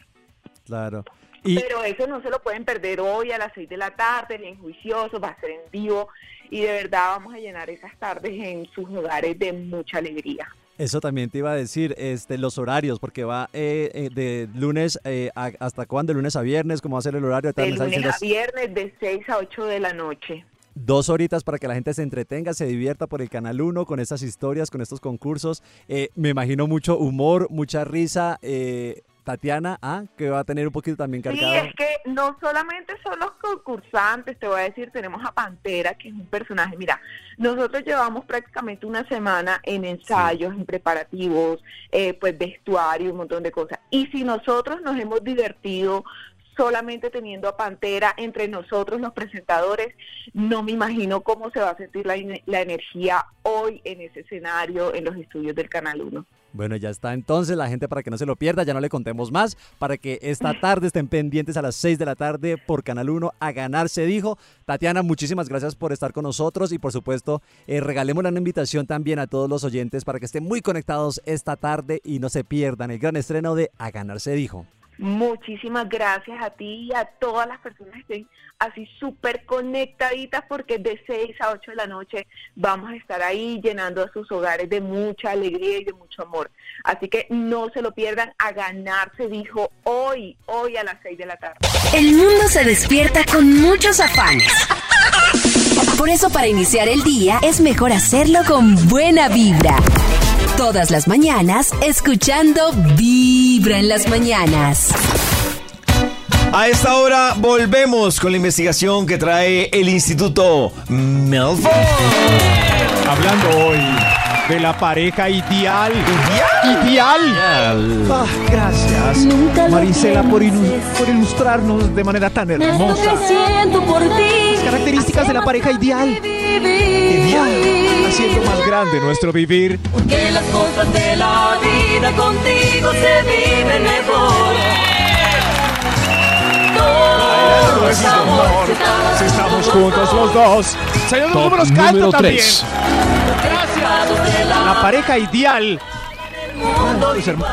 Claro. Y Pero eso no se lo pueden perder hoy a las 6 de la tarde, ni en juicioso, va a ser en vivo y de verdad vamos a llenar esas tardes en sus hogares de mucha alegría. Eso también te iba a decir, este, los horarios, porque va eh, eh, de lunes eh, a- hasta cuándo, de lunes a viernes, cómo va a ser el horario. De lunes diciendo a viernes de 6 a 8 de la noche. Dos horitas para que la gente se entretenga, se divierta por el Canal 1 con estas historias, con estos concursos. Eh, me imagino mucho humor, mucha risa. Tatiana, ah, que va a tener un poquito también Sí, cargado. es que no solamente son los concursantes, te voy a decir, tenemos a Pantera, que es un personaje, mira, nosotros llevamos prácticamente una semana en ensayos, en preparativos, eh, pues vestuario, un montón de cosas. Y si nosotros nos hemos divertido solamente teniendo a Pantera entre nosotros los presentadores, no me imagino cómo se va a sentir la, la energía hoy en ese escenario, en los estudios del Canal 1. Bueno, ya está entonces la gente para que no se lo pierda, ya no le contemos más, para que esta tarde estén pendientes a las 6 de la tarde por Canal 1 a ganar se dijo. Tatiana, muchísimas gracias por estar con nosotros y por supuesto eh, regalemos una invitación también a todos los oyentes para que estén muy conectados esta tarde y no se pierdan el gran estreno de A ganar se dijo. Muchísimas gracias a ti y a todas las personas que estén así súper conectaditas porque de 6 a 8 de la noche vamos a estar ahí llenando a sus hogares de mucha alegría y de mucho amor. Así que no se lo pierdan, a ganar se dijo hoy, hoy a las 6 de la tarde. El mundo se despierta con muchos afanes. Por eso para iniciar el día es mejor hacerlo con buena vibra. Todas las mañanas escuchando Vibra en las mañanas. A esta hora volvemos con la investigación que trae el Instituto Melford. Hablando hoy de la pareja ideal. ¿Ideal? Ah, gracias, Marisela, por, por ilustrarnos de manera tan hermosa. Las características de la pareja ideal. Ideal. Haciendo más grande nuestro vivir. Que las cosas de la vida contigo se viven mejor. Si estamos juntos los dos. Señor, Top números número también. tres. La pareja ideal.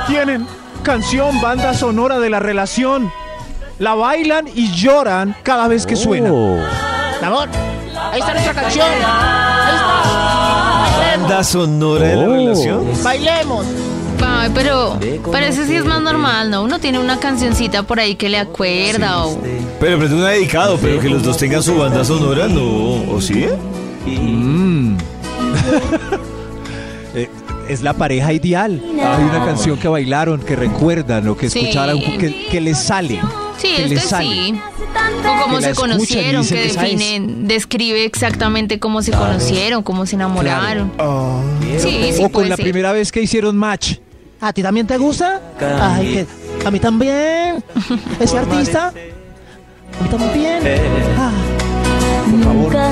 Tienen canción, banda sonora de la relación. La bailan y lloran cada vez que suena. Oh. Mi amor, ahí está nuestra canción. Ahí está. Banda sonora de la Oh. relación. Bailemos. Ay, pero, pero eso sí es más normal, ¿no? Uno tiene una cancioncita por ahí que le acuerda o... Pero pero una dedicado, pero que los dos tengan su banda sonora, no, ¿o sí? Mm. Eh, es la pareja ideal. Hay una canción que bailaron, que recuerdan o que Sí. escucharon, que, que les sale. Sí, que es les que sale. sí. O cómo se conocieron, que es. describe exactamente cómo se conocieron, cómo se enamoraron. Sí, sí o con la ser. primera vez que hicieron match. ¿A ti también te gusta? Ay, que a mí también. Ese artista. A mí también. Ah, Por favor, Nunca,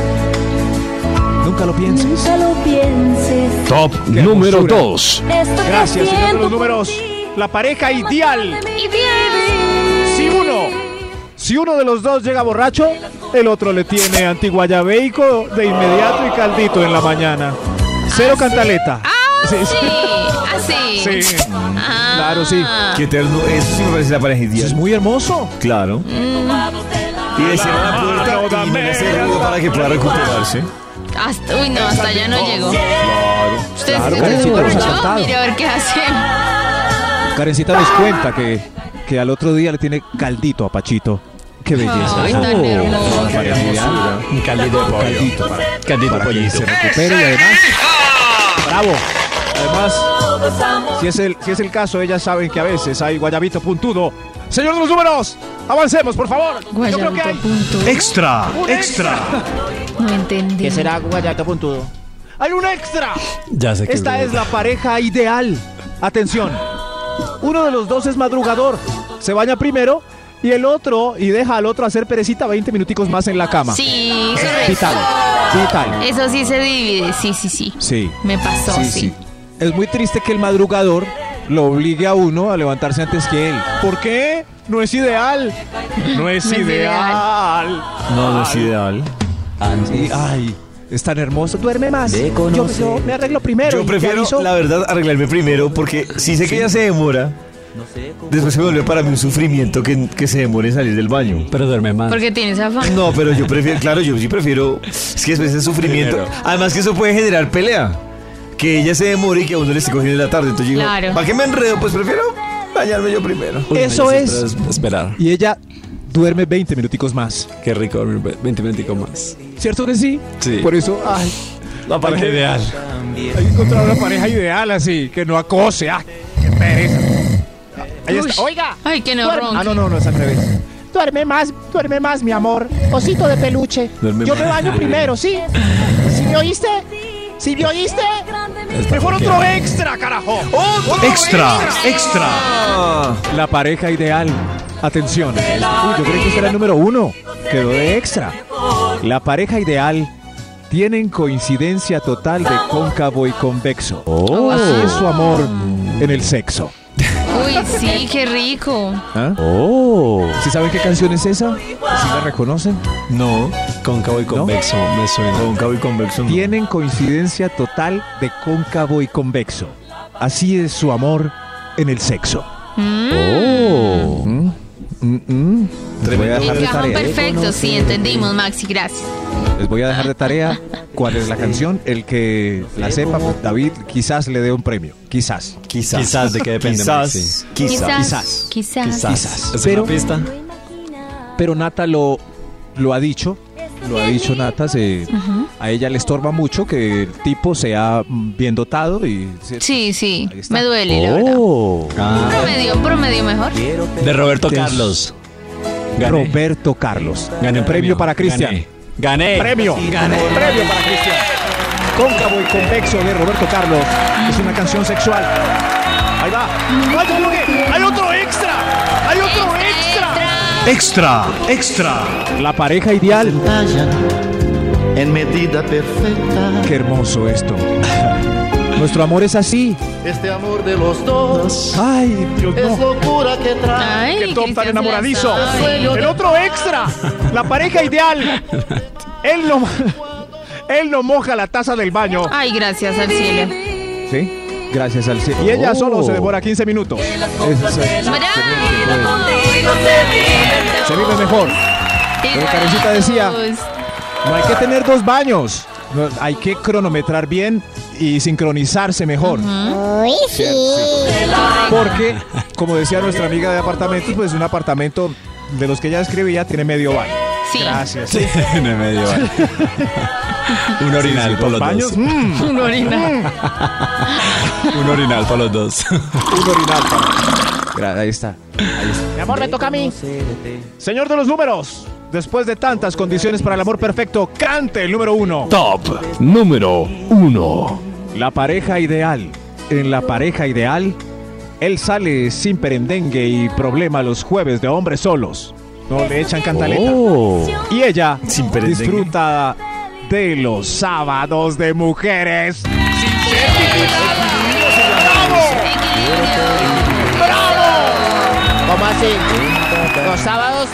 nunca lo pienses. nunca lo pienses. Top Qué número hermosura. 2. Esto que Gracias, señor de los números. La pareja ideal. Ideal. Si uno, si uno de los dos llega borracho, el otro le tiene antiguayabeico de inmediato y caldito en la mañana. Cero cantaleta. Ah, Sí, sí, así. Sí. Ah. Claro, sí. Qué terno, eso sí me parece la pareja Eso es ideal. muy hermoso. Claro. Y le cierran la puerta y no hace ruido para que pueda recuperarse. Hasta- uy, no, hasta allá no llegó. Ustedes Claro, se Karencita nos ha mire a ver qué hacen. Karencita nos cuenta que, que al otro día le tiene caldito a Pachito. Qué belleza. Ay, tan Oh, hermoso. Un caldito de pollo. Caldito para, Caldito para que se recupere y además. Bravo. Además, si es, el, si es el caso, ellas saben que a veces hay guayabito puntudo. Señor de los números, avancemos, por favor. Yo creo que Guayabito hay, punto. Extra, extra. No entendí. ¿Qué será guayabito puntudo? hay un extra. Ya sé que Esta es la pareja ideal. Atención. Uno de los dos es madrugador. Se baña primero y el otro y deja al otro hacer perecita 20 minuticos más en la cama. Sí, Es correcto. vital. Vital. Eso sí se divide, sí, sí, sí. Sí. Me pasó, Sí, sí. sí. Es muy triste que el madrugador lo obligue a uno a levantarse antes que él. ¿Por qué? No es ideal. No es No ideal. No, no es ideal. Ay, es tan hermoso. Duerme más. Yo, yo me arreglo primero. Yo prefiero, la verdad, arreglarme primero porque si sé que ella se demora, después se vuelve para mí un sufrimiento que, que se demore en salir del baño. Pero duerme más. Porque tienes afán. No, pero yo prefiero, claro, yo sí prefiero. Es que después es sufrimiento. Primero. Además que eso puede generar pelea. Que ella se demore y que a uno le esté cogiendo en la tarde. Entonces yo digo, Claro. ¿para qué me enredo? Pues prefiero bañarme yo primero. Uy, Eso es. Esperar. Y ella duerme 20 minuticos más. Qué rico dormir 20 minuticos más. ¿Cierto que sí? Sí. Por eso, ay, La pareja ideal. hay que encontrar una pareja ideal así, que no acose. ¡Ah, qué pereza! Ahí está. Oiga. Ay, que no ronque. Ah, no, no, no es al revés. Duerme más, duerme más, mi amor. Osito de peluche. Duerme Yo me baño primero, ¿sí? ¿Sí me oíste? ¿Sí me oíste? Mejor otro extra, carajo. Extra, extra. La pareja ideal. Atención. Uy, yo creo que este era el número uno. Quedó de extra. La pareja ideal tienen coincidencia total de cóncavo y convexo. Así es su amor en el sexo. Uy, sí, qué rico. ¿Ah? Oh. ¿Sí saben qué canción es esa? ¿Sí la reconocen? No, Cóncavo y convexo. Me suena. cóncavo y convexo. no. Tienen coincidencia total de cóncavo y convexo. Así es su amor en el sexo. Mm. Mm, mm, mm. Les voy a dejar de Encajan tarea. perfecto, sí, entendimos, Maxi, gracias. Les voy a dejar de tarea cuál es la canción. El que la sepa, pues, David, quizás le dé un premio. Quizás. Quizás. Quizás, ¿de qué depende, Quizás. Quizás. Quizás. Quizás. Quizás. ¿Es Pero, una pista? pero Nata lo, lo ha dicho. Lo ha dicho Nata. se- A ella le estorba mucho que el tipo sea bien dotado y... Sí, sí, me duele, la verdad. Oh. Ah, Promedio, promedio mejor. de Roberto Carlos. Gané. Roberto Carlos. Gané un premio para Cristian. Gané. Premio. Gané. Premio para Cristian. Cóncavo y convexo de Roberto Carlos. Es una canción sexual. Ahí va. ¡Ay, yo creo que hay otro extra! ¡Hay otro extra! Extra, extra. La pareja ideal. en medida perfecta. Qué hermoso esto. Nuestro amor es así. Este amor de los dos Ay, Dios es locura que trae. Ay, ¡Qué top tan enamoradizo! El otro extra. La pareja ideal. Él no, él no moja la taza del baño. Ay, gracias al cielo. ¿Sí? Gracias al cielo. Y ella Oh. solo se demora 15 minutos. Eso es- Bravo. Se vive mejor. Pero Karencita decía, no hay que tener dos baños. No, hay que cronometrar bien y sincronizarse mejor. Uy, sí. Porque, como decía nuestra amiga de apartamentos, pues un apartamento de los que ella escribía tiene medio baño. Sí. Gracias. En el medio. vale. Un orinal Sí, por dos los baños. dos. mm, Un orinal. Un orinal por los dos. un orinal. Gra- Ahí está. Ahí está. Mi amor, me toca a mí. Señor de los números. Después de tantas condiciones para el amor perfecto, cante el número uno. Top número uno. La pareja ideal. En la pareja ideal, él sale sin perendengue y problema los jueves de hombres solos. No le echan cantaleta. Oh. Y ella Sin disfruta de los sábados de mujeres. ¿Cómo así? Los sábados.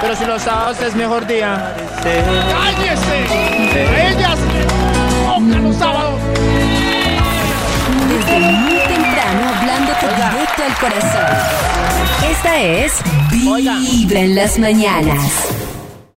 Pero si los sábados es mejor día. ¡Cállese! ¡A ellas! ¡Tocan los sábados! Desde muy temprano hablándote directo al corazón. Esta es Vibra en las mañanas.